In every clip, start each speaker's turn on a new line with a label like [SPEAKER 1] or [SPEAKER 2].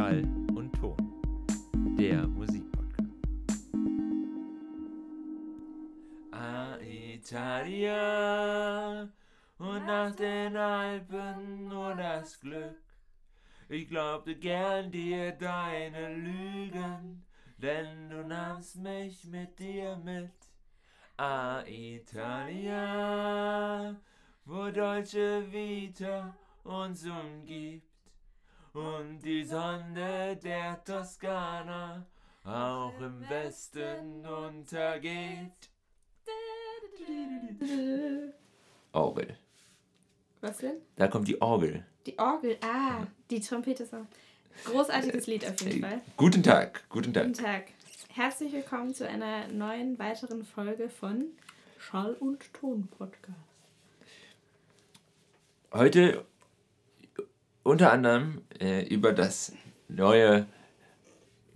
[SPEAKER 1] Schall und Ton, der Musikpodcast. A Italia und nach den Alpen nur das Glück. Ich glaubte gern dir deine Lügen, denn du nahmst mich mit dir mit. A Italia, wo Dolce Vita uns umgibt und die Sonne der Toskana auch im Westen untergeht. Orgel.
[SPEAKER 2] Was denn?
[SPEAKER 1] Da kommt die Orgel.
[SPEAKER 2] Die Orgel. Ah, die Trompete auch. Großartiges Lied auf jeden Fall.
[SPEAKER 1] Guten Tag, guten Tag.
[SPEAKER 2] Guten Tag. Herzlich willkommen zu einer neuen weiteren Folge von Schall und Ton Podcast.
[SPEAKER 1] Heute unter anderem äh, über das neue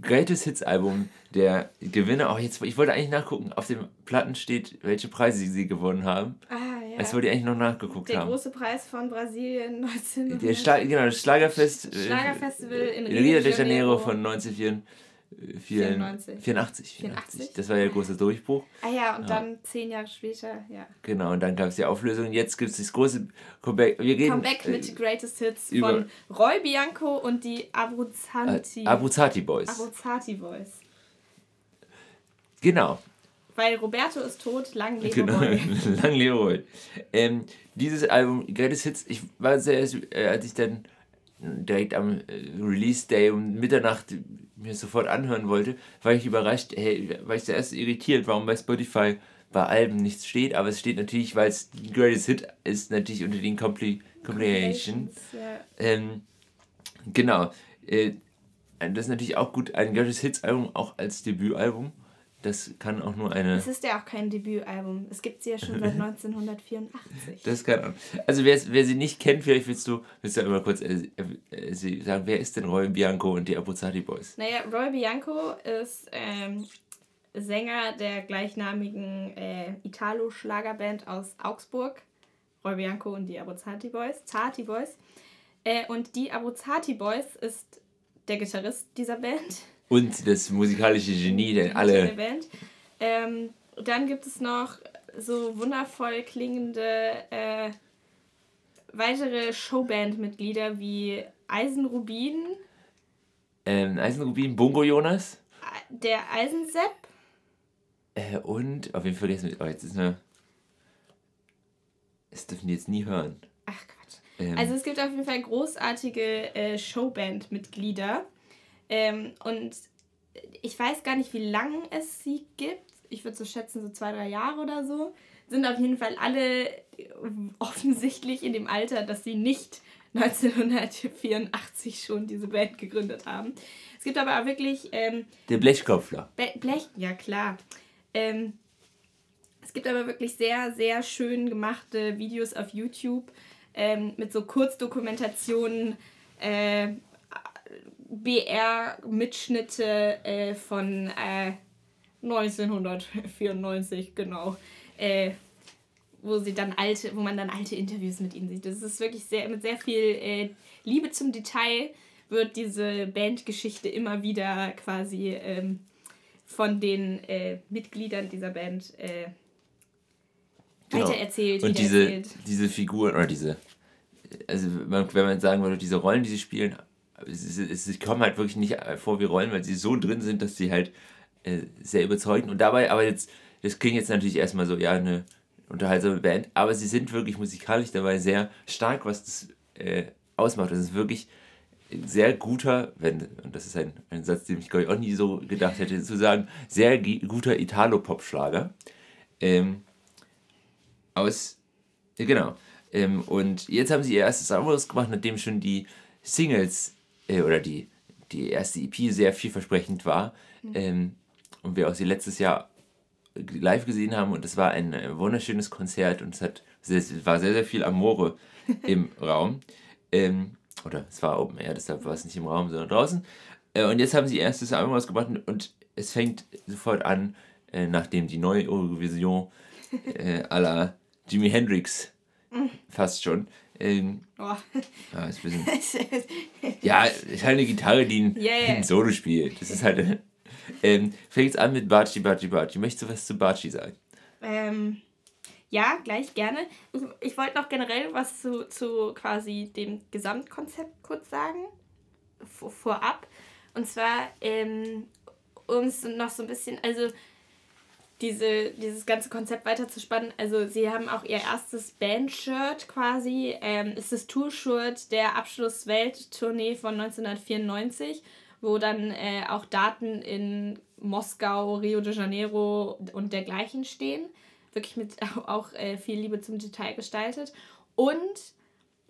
[SPEAKER 1] Greatest Hits Album der Gewinner. Auch jetzt, ich wollte eigentlich nachgucken, auf den Platten steht, welche Preise sie gewonnen haben.
[SPEAKER 2] Ah, ja.
[SPEAKER 1] Das wollte ich eigentlich noch nachgeguckt
[SPEAKER 2] der
[SPEAKER 1] haben.
[SPEAKER 2] Der große Preis von Brasilien
[SPEAKER 1] 1994. Schla genau, das Schlagerfest. Äh,
[SPEAKER 2] Schlagerfestival in äh,
[SPEAKER 1] Rio, Rio de Janeiro von 1994 vielen,
[SPEAKER 2] 94.
[SPEAKER 1] 84, 84. Das war ja der große Durchbruch.
[SPEAKER 2] Ah ja, und ja. dann zehn Jahre später, ja.
[SPEAKER 1] Genau, und dann gab es die Auflösung. Jetzt gibt es das große Comeback. Wir reden,
[SPEAKER 2] Comeback
[SPEAKER 1] äh,
[SPEAKER 2] mit äh, Greatest Hits von Roy Bianco und die Abruzzanti.
[SPEAKER 1] Äh, Abruzzati Boys.
[SPEAKER 2] Abruzzati Boys.
[SPEAKER 1] Genau.
[SPEAKER 2] Weil Roberto ist tot, lang lebe
[SPEAKER 1] genau.
[SPEAKER 2] Roy.
[SPEAKER 1] lang lebe Roy. Ähm, dieses Album, Greatest Hits, ich war sehr, äh, als ich dann direkt am äh, Release Day um Mitternacht mir sofort anhören wollte, war ich überrascht, hey, war ich zuerst irritiert, warum bei Spotify bei Alben nichts steht, aber es steht natürlich, weil es die Greatest Hit ist, natürlich unter den Compli Compilations.
[SPEAKER 2] Ja.
[SPEAKER 1] Ähm, genau. Äh, das ist natürlich auch gut, ein Greatest Hits Album auch als Debütalbum. Das kann auch nur eine.
[SPEAKER 2] Es ist ja auch kein Debütalbum. Es gibt sie ja schon seit 1984.
[SPEAKER 1] Das kann Also wer, wer sie nicht kennt, vielleicht willst du, willst du einmal kurz äh, äh, sagen, wer ist denn Roy Bianco und die Abruzzati Boys?
[SPEAKER 2] Naja, Roy Bianco ist ähm, Sänger der gleichnamigen äh, Italo-Schlagerband aus Augsburg. Roy Bianco und die Abruzzati Boys. Zati Boys. Äh, und die Abruzzati Boys ist der Gitarrist dieser Band.
[SPEAKER 1] Und das musikalische Genie, denn
[SPEAKER 2] der
[SPEAKER 1] alle.
[SPEAKER 2] Band. Ähm, dann gibt es noch so wundervoll klingende äh, weitere Showband-Mitglieder wie Eisenrubin,
[SPEAKER 1] Ähm, Eisenrubin, Bungo Jonas
[SPEAKER 2] der Eisensepp,
[SPEAKER 1] äh, und, auf jeden Fall vergessen wir, oh, jetzt ist eine. Das dürfen die jetzt nie hören.
[SPEAKER 2] ach Quatsch.
[SPEAKER 1] Ähm,
[SPEAKER 2] Also es gibt auf jeden Fall großartige äh, Showband-Mitglieder. Ähm, und ich weiß gar nicht, wie lange es sie gibt. Ich würde so schätzen, so zwei, drei Jahre oder so. Sind auf jeden Fall alle offensichtlich in dem Alter, dass sie nicht 1984 schon diese Band gegründet haben. Es gibt aber auch wirklich ähm,
[SPEAKER 1] der Blechkopfler.
[SPEAKER 2] Be Blech, ja klar. Ähm, es gibt aber wirklich sehr, sehr schön gemachte Videos auf YouTube ähm, mit so Kurzdokumentationen, äh, BR-Mitschnitte äh, von äh, 1994, genau. Äh, wo sie dann alte, wo man dann alte Interviews mit ihnen sieht. Das ist wirklich sehr, mit sehr viel äh, Liebe zum Detail wird diese Bandgeschichte immer wieder quasi ähm, von den äh, Mitgliedern dieser Band äh,
[SPEAKER 1] Genau.
[SPEAKER 2] weitererzählt,
[SPEAKER 1] Und diese, diese Figuren, oder diese, also wenn man sagen würde, diese Rollen, die sie spielen, es, sie kommen halt wirklich nicht vor wie Rollen, weil sie so drin sind, dass sie halt äh, sehr überzeugen. Und dabei, aber jetzt, das klingt jetzt natürlich erstmal so, ja, eine unterhaltsame Band, aber sie sind wirklich musikalisch dabei sehr stark, was das äh, ausmacht. Das ist wirklich sehr guter, wenn, und das ist ein, ein Satz, den ich glaube ich auch nie so gedacht hätte, zu sagen, sehr guter Italo-Pop-Schlager. Ähm, aus, genau. Ähm, und jetzt haben sie ihr erstes Album rausgebracht, nachdem schon die Singles äh, oder die, die erste EP sehr vielversprechend war. Ähm, und wir auch sie letztes Jahr live gesehen haben und es war ein äh, wunderschönes Konzert und es hat sehr, war sehr, sehr viel Amore im Raum. Ähm, oder es war Open Air, deshalb war es nicht im Raum, sondern draußen. Äh, und jetzt haben sie ihr erstes Album rausgebracht und es fängt sofort an, äh, nachdem die neue Eurovision äh, à la Jimi Hendrix fast schon Ähm, oh. ja, ist bisschen, ja, ist halt eine Gitarre, die ein, yeah. ein Solo spielt. Das ist halt. Ähm, fängt an mit Baci, Baci, Baci. Möchtest du was zu Baci sagen?
[SPEAKER 2] Ähm, ja, gleich gerne. Ich, ich wollte noch generell was zu, zu quasi dem Gesamtkonzept kurz sagen. Vor, vorab. Und zwar, ähm, um es noch so ein bisschen, also diese, dieses ganze Konzept weiter zu spannen. Also sie haben auch ihr erstes Band-Shirt quasi. Ähm, ist das Tour-Shirt der Abschluss-Welttournee von 1994, wo dann äh, auch Daten in Moskau, Rio de Janeiro und dergleichen stehen. Wirklich mit auch äh, viel Liebe zum Detail gestaltet. Und,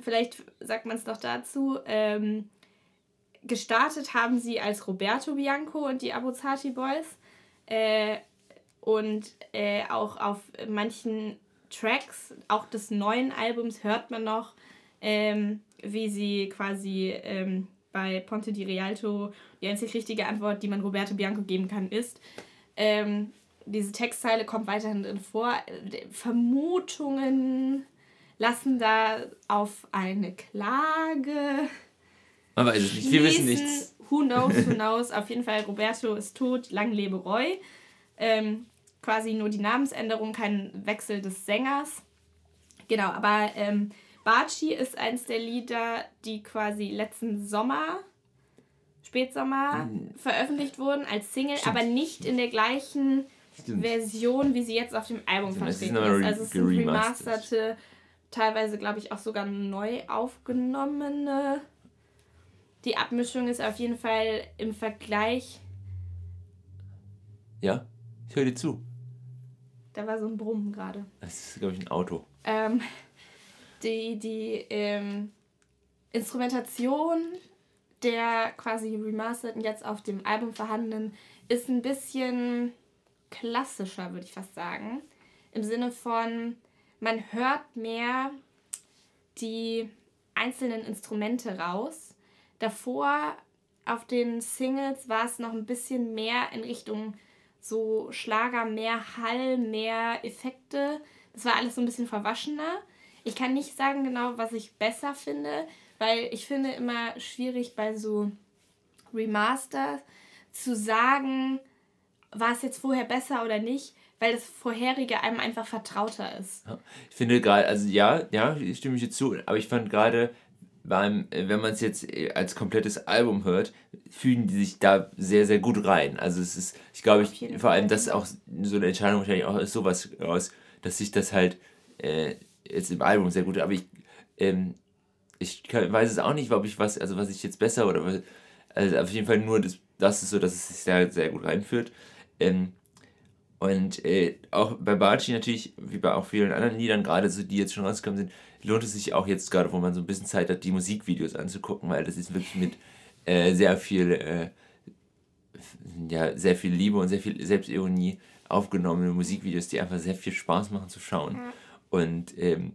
[SPEAKER 2] vielleicht sagt man es noch dazu, ähm, gestartet haben sie als Roberto Bianco und die Abuzati Boys. Äh, und äh, auch auf manchen Tracks, auch des neuen Albums, hört man noch, ähm, wie sie quasi ähm, bei Ponte di Rialto die einzig richtige Antwort, die man Roberto Bianco geben kann, ist. Ähm, diese Textzeile kommt weiterhin drin vor. Vermutungen lassen da auf eine Klage. Man weiß es nicht, wir wissen nichts. Who knows, who knows. auf jeden Fall, Roberto ist tot, lang lebe Roy. Ähm, quasi nur die Namensänderung, kein Wechsel des Sängers. Genau, aber ähm, Baci ist eins der Lieder, die quasi letzten Sommer, Spätsommer, mhm. veröffentlicht wurden als Single, Stimmt. aber nicht in der gleichen Stimmt. Version, wie sie jetzt auf dem Album vertreten ist. Also es sind remasterte, teilweise glaube ich auch sogar neu aufgenommene. Die Abmischung ist auf jeden Fall im Vergleich.
[SPEAKER 1] Ja, ich höre dir zu.
[SPEAKER 2] Da war so ein Brummen gerade.
[SPEAKER 1] Das ist, glaube ich, ein Auto.
[SPEAKER 2] Ähm, die die ähm, Instrumentation der quasi remasterten, jetzt auf dem Album vorhandenen, ist ein bisschen klassischer, würde ich fast sagen. Im Sinne von, man hört mehr die einzelnen Instrumente raus. Davor auf den Singles war es noch ein bisschen mehr in Richtung so Schlager, mehr Hall, mehr Effekte. Das war alles so ein bisschen verwaschener. Ich kann nicht sagen genau, was ich besser finde, weil ich finde immer schwierig bei so Remasters zu sagen, war es jetzt vorher besser oder nicht, weil das vorherige einem einfach vertrauter ist.
[SPEAKER 1] Ich finde gerade, also ja, ja, ich stimme ich jetzt zu, aber ich fand gerade beim, äh, wenn man es jetzt äh, als komplettes Album hört, fühlen die sich da sehr, sehr gut rein. Also es ist, ich glaube, ich, vor allem das auch so eine Entscheidung wahrscheinlich auch ist sowas raus, dass sich das halt äh, jetzt im Album sehr gut, aber ich, ähm, ich kann, weiß es auch nicht, ob ich was, also was ich jetzt besser oder was, also auf jeden Fall nur das, das ist so, dass es sich sehr, sehr gut reinführt. Ähm, und äh, auch bei Baci natürlich, wie bei auch vielen anderen Liedern, gerade so, die jetzt schon rausgekommen sind, lohnt es sich auch jetzt gerade, wo man so ein bisschen Zeit hat, die Musikvideos anzugucken, weil das ist wirklich mit äh, sehr viel, äh, ja, sehr viel Liebe und sehr viel Selbstironie aufgenommene Musikvideos, die einfach sehr viel Spaß machen zu schauen. Ja. Und ähm,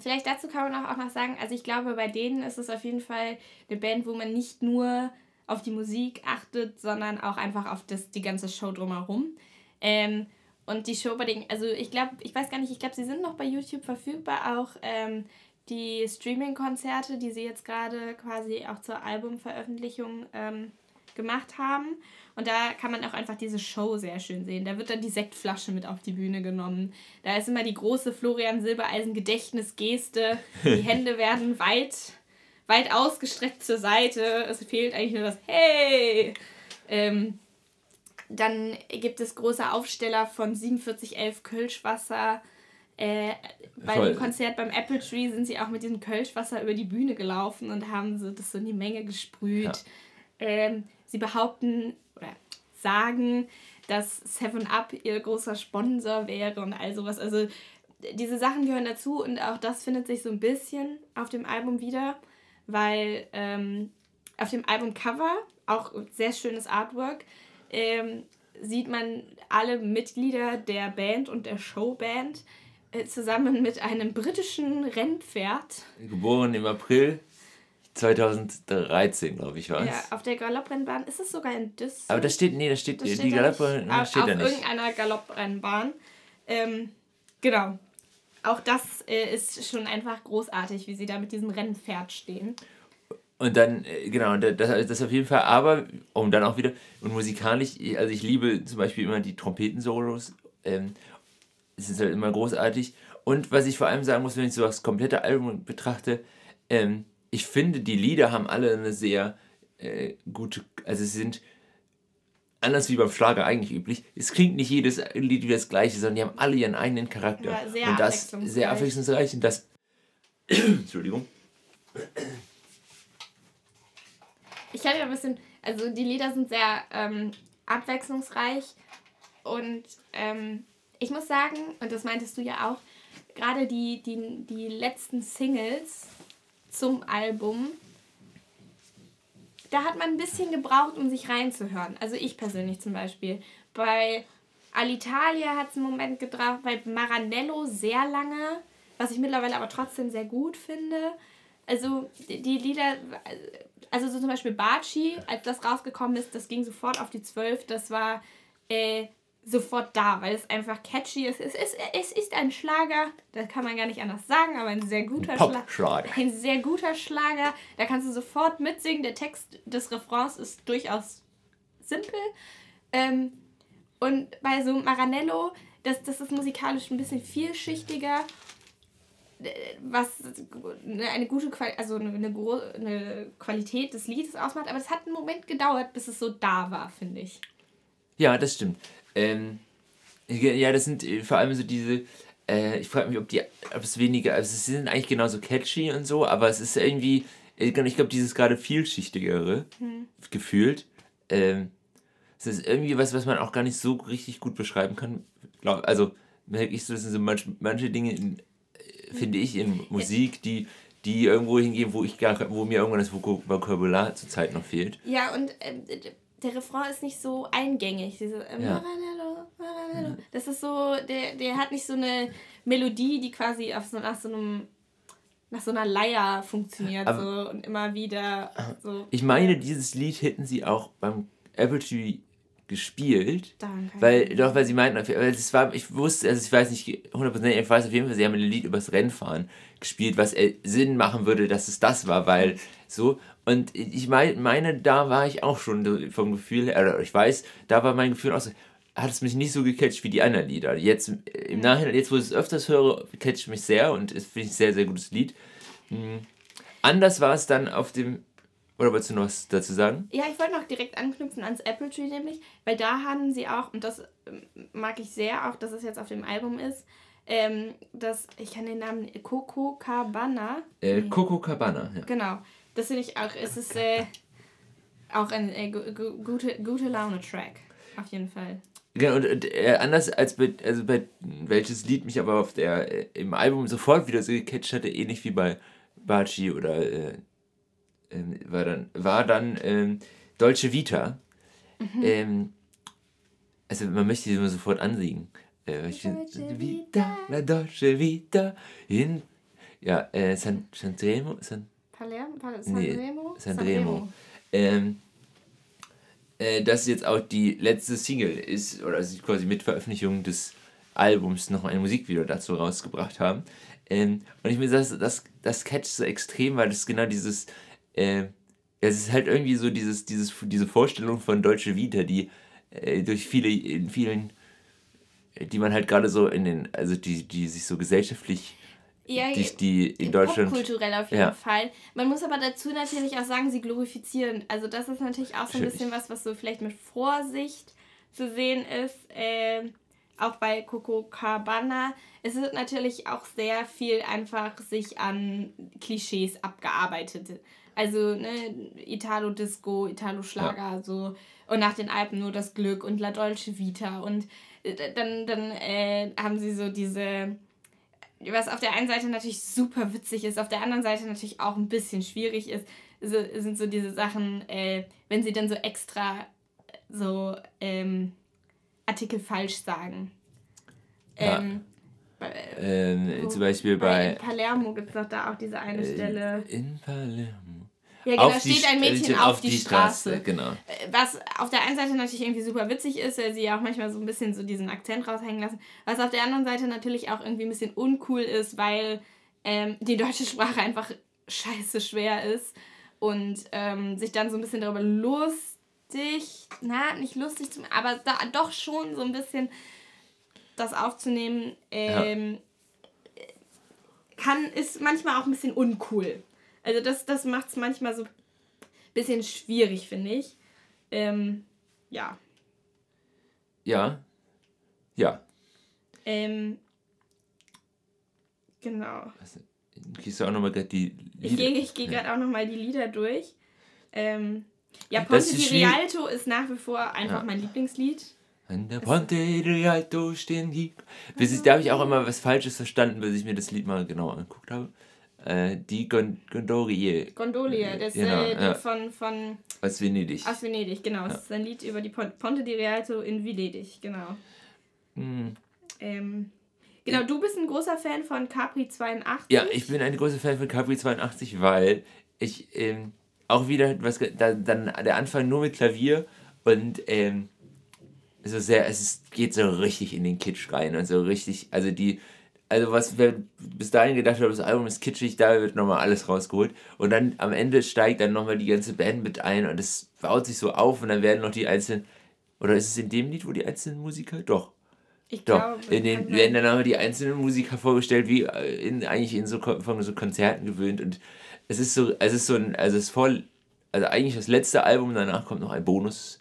[SPEAKER 2] vielleicht dazu kann man auch noch sagen, also ich glaube, bei denen ist es auf jeden Fall eine Band, wo man nicht nur auf die Musik achtet, sondern auch einfach auf das, die ganze Show drumherum. Ähm, und die Show bei den, also ich glaube, ich weiß gar nicht, ich glaube, sie sind noch bei YouTube verfügbar, auch ähm, die Streaming-Konzerte, die sie jetzt gerade quasi auch zur Albumveröffentlichung ähm, gemacht haben. Und da kann man auch einfach diese Show sehr schön sehen. Da wird dann die Sektflasche mit auf die Bühne genommen. Da ist immer die große Florian Silbereisen Gedächtnisgeste. Die Hände werden weit, weit ausgestreckt zur Seite. Es fehlt eigentlich nur das Hey! Ähm, dann gibt es große Aufsteller von 4711 Kölschwasser. Äh, bei Voll. dem Konzert beim Apple Tree sind sie auch mit diesem Kölschwasser über die Bühne gelaufen und haben so das so in die Menge gesprüht. Ja. Ähm, sie behaupten oder sagen, dass Seven Up ihr großer Sponsor wäre und all sowas. Also diese Sachen gehören dazu und auch das findet sich so ein bisschen auf dem Album wieder, weil ähm, auf dem Albumcover, auch sehr schönes Artwork, ähm, sieht man alle Mitglieder der Band und der Showband äh, zusammen mit einem britischen Rennpferd.
[SPEAKER 1] Geboren im April 2013, glaube ich, war es.
[SPEAKER 2] Ja, auf der Galopprennbahn ist es sogar in Düsseldorf.
[SPEAKER 1] Aber das steht, nee, das steht, das die Galopprennbahn
[SPEAKER 2] steht auf, da nicht. Auf irgendeiner Galopprennbahn. Ähm, genau. auch das äh, ist schon einfach großartig, wie sie da mit diesem Rennpferd stehen.
[SPEAKER 1] Und dann, äh, genau, das, das auf jeden Fall, aber, um dann auch wieder, und musikalisch, also ich liebe zum Beispiel immer die Trompetensolos, ähm, es ist halt immer großartig. Und was ich vor allem sagen muss, wenn ich so das komplette Album betrachte, ähm, ich finde, die Lieder haben alle eine sehr äh, gute, also sie sind anders wie beim Schlager eigentlich üblich. Es klingt nicht jedes Lied wie das gleiche, sondern die haben alle ihren eigenen Charakter. Ja, sehr und das sehr abwechslungsreich und das Entschuldigung.
[SPEAKER 2] Ich habe ja ein bisschen, also die Lieder sind sehr ähm, abwechslungsreich und ähm, ich muss sagen, und das meintest du ja auch, gerade die, die, die letzten Singles zum Album, da hat man ein bisschen gebraucht, um sich reinzuhören. Also ich persönlich zum Beispiel. Bei Alitalia hat es einen Moment gebraucht, bei Maranello sehr lange, was ich mittlerweile aber trotzdem sehr gut finde. Also die Lieder, also so zum Beispiel Baci, als das rausgekommen ist, das ging sofort auf die 12. Das war äh, sofort da, weil es einfach catchy ist. Es ist, es ist ein Schlager, das kann man gar nicht anders sagen, aber ein sehr guter Schlager. Ein sehr guter Schlager, da kannst du sofort mitsingen. Der Text des Refrains ist durchaus simpel. Ähm, und bei so Maranello, das, das ist musikalisch ein bisschen vielschichtiger was eine gute Quali also eine, eine Qualität des Liedes ausmacht, aber es hat einen Moment gedauert, bis es so da war, finde ich.
[SPEAKER 1] Ja, das stimmt. Ähm, ja, das sind äh, vor allem so diese. Äh, ich frage mich, ob die, ob es weniger, also sie sind eigentlich genauso catchy und so, aber es ist irgendwie, äh, ich glaube, dieses gerade vielschichtigere hm. gefühlt. Ähm, es ist irgendwie was, was man auch gar nicht so richtig gut beschreiben kann. Also merke ich so, das sind so manche, manche Dinge, in, finde ich, in Musik, die die irgendwo hingehen, wo ich gar, wo mir irgendwann das Vokabular zurzeit noch fehlt.
[SPEAKER 2] Ja, und äh, der Refrain ist nicht so eingängig. Diese äh, ja. Maranello, Maranello. Das ist so, der, der hat nicht so eine Melodie, die quasi auf so, nach so einem nach so einer Leier funktioniert so, und immer wieder so.
[SPEAKER 1] Ich meine, dieses Lied hätten sie auch beim Apple TV gespielt. Danke. Weil, doch, weil sie meinten, es war, ich wusste, also ich weiß nicht 100%, ich weiß auf jeden Fall, sie haben ein Lied übers Rennfahren gespielt, was Sinn machen würde, dass es das war, weil so, und ich meine, da war ich auch schon vom Gefühl her, ich weiß, da war mein Gefühl auch so, hat es mich nicht so gecatcht wie die anderen Lieder. Jetzt im Nachhinein, jetzt wo ich es öfters höre, catcht mich sehr und es finde ich ein sehr, sehr gutes Lied. Mhm. Anders war es dann auf dem, oder wolltest du noch was dazu sagen?
[SPEAKER 2] Ja, ich wollte noch direkt anknüpfen ans Apple Tree nämlich, weil da haben sie auch, und das ähm, mag ich sehr, auch dass es jetzt auf dem Album ist, ähm, das, ich kann den Namen, Coco Cabana.
[SPEAKER 1] Äh, Coco Cabana,
[SPEAKER 2] ja. Genau. Das finde ich auch, es ist äh, auch ein äh, gute, gute Laune-Track. Auf jeden Fall.
[SPEAKER 1] Genau, und, und äh, anders als bei, also bei welches Lied mich aber auf der, äh, im Album sofort wieder so gecatcht hatte, ähnlich wie bei Baci oder äh, ähm, war dann, war dann ähm, Dolce Vita. Mhm. Ähm, also man möchte sie immer sofort ansingen. Äh, Dolce Vita, la Dolce Vita, in, ja, äh, San, Sanremo, San, Palermo? Sanremo? Nee, Sanremo. Ähm, äh, das jetzt auch die letzte Single ist, oder also quasi mit Veröffentlichung des Albums noch ein Musikvideo dazu rausgebracht haben. Ähm, und ich mir das, das, das catcht so extrem, weil das genau dieses, äh, es ist halt irgendwie so dieses, dieses, diese Vorstellung von Deutsche Vita, die äh, durch viele, in vielen, die man halt gerade so in den, also die, die sich so gesellschaftlich ja, die, die in Deutschland.
[SPEAKER 2] Kulturell auf jeden ja. Fall. Man muss aber dazu natürlich auch sagen, sie glorifizieren. Also das ist natürlich auch so ein bisschen was, was so vielleicht mit Vorsicht zu sehen ist. Äh, auch bei Coco Cabana. Es wird natürlich auch sehr viel einfach sich an Klischees abgearbeitet. Also ne, Italo-Disco, Italo-Schlager, ja. so. Und nach den Alpen nur das Glück und La Dolce Vita. Und äh, dann, dann äh, haben sie so diese was auf der einen Seite natürlich super witzig ist, auf der anderen Seite natürlich auch ein bisschen schwierig ist, so, sind so diese Sachen, äh, wenn sie dann so extra so ähm, Artikel falsch sagen. Ähm,
[SPEAKER 1] ja. ähm, zum Beispiel bei.
[SPEAKER 2] In Palermo gibt es doch da auch diese eine äh, Stelle.
[SPEAKER 1] In Palermo.
[SPEAKER 2] Ja, genau, auf steht die, ein Mädchen auf, auf die, die Straße. Straße. Genau. Was auf der einen Seite natürlich irgendwie super witzig ist, weil sie ja auch manchmal so ein bisschen so diesen Akzent raushängen lassen. Was auf der anderen Seite natürlich auch irgendwie ein bisschen uncool ist, weil ähm, die deutsche Sprache einfach scheiße schwer ist und ähm, sich dann so ein bisschen darüber lustig, na, nicht lustig, aber da doch schon so ein bisschen das aufzunehmen, ähm, ja. kann, ist manchmal auch ein bisschen uncool. Also das, das macht es manchmal so ein bisschen schwierig, finde ich. Ähm, ja.
[SPEAKER 1] Ja. Ja.
[SPEAKER 2] Ähm, genau.
[SPEAKER 1] Also, gehst du auch nochmal gerade die
[SPEAKER 2] Lieder? Ich gehe ich geh gerade ja. auch nochmal die Lieder durch. Ähm, ja, Ponte di Rialto ist nach wie vor einfach ja. mein Lieblingslied.
[SPEAKER 1] An der Ponte di Rialto stehen die. Bis ich, da habe ich auch immer was Falsches verstanden, bis ich mir das Lied mal genauer angeguckt habe. Äh, die Gondolie.
[SPEAKER 2] Gondolie, das genau, äh, ja. von, von.
[SPEAKER 1] Aus Venedig.
[SPEAKER 2] Aus Venedig, genau. Ja. Das ist ein Lied über die Ponte di Rialto in Venedig, genau. Hm. Ähm, genau, du bist ein großer Fan von Capri 82.
[SPEAKER 1] Ja, ich bin ein großer Fan von Capri 82, weil ich ähm, auch wieder was da, dann der Anfang nur mit Klavier und ähm, so sehr, es ist, geht so richtig in den Kitsch rein und so richtig, also die also was wir bis dahin gedacht haben, das Album ist kitschig, da wird nochmal alles rausgeholt. Und dann am Ende steigt dann nochmal die ganze Band mit ein und es baut sich so auf und dann werden noch die einzelnen, oder ist es in dem Lied, wo die einzelnen Musiker? Doch. Ich Doch, glaube, in den werden dann nochmal die einzelnen Musiker vorgestellt, wie äh, in, eigentlich in so, von so Konzerten gewöhnt. Und es ist so, es ist so ein, also es ist voll, also eigentlich das letzte Album, danach kommt noch ein Bonus.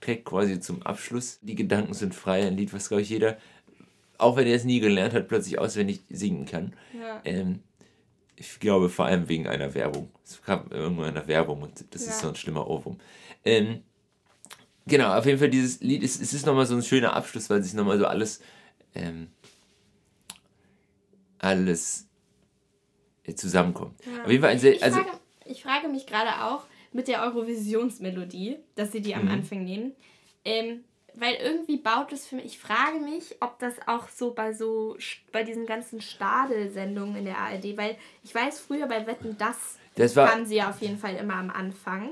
[SPEAKER 1] Track quasi zum Abschluss. Die Gedanken sind frei, ein Lied, was glaube ich jeder auch wenn er es nie gelernt hat, plötzlich auswendig singen kann. Ja. Ähm, ich glaube vor allem wegen einer Werbung. Es kam irgendwann einer Werbung und das ja. ist so ein schlimmer Ohrwurm. Ähm, genau, auf jeden Fall dieses Lied, es, es ist nochmal so ein schöner Abschluss, weil sich nochmal so alles, ähm, alles äh, zusammenkommt. Ja. Auf jeden Fall ein
[SPEAKER 2] sehr, also, ich, frage, ich frage mich gerade auch mit der Eurovisionsmelodie, dass sie die am mhm. Anfang nehmen. Ähm, weil irgendwie baut es für mich, ich frage mich, ob das auch so bei so, bei diesen ganzen Stadelsendungen in der ARD, weil ich weiß, früher bei Wetten, das, das war, kamen sie ja auf jeden Fall immer am Anfang.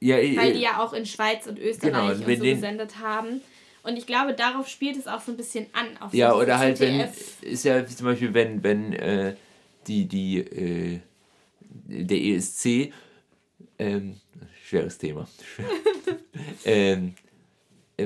[SPEAKER 2] Ja, weil die ja auch in Schweiz und Österreich genau, und, und so gesendet haben. Und ich glaube, darauf spielt es auch so ein bisschen an. Auf
[SPEAKER 1] ja, oder halt, wenn, ist ja zum Beispiel, wenn, wenn äh, die, die, äh, der ESC, ähm, schweres Thema, ähm,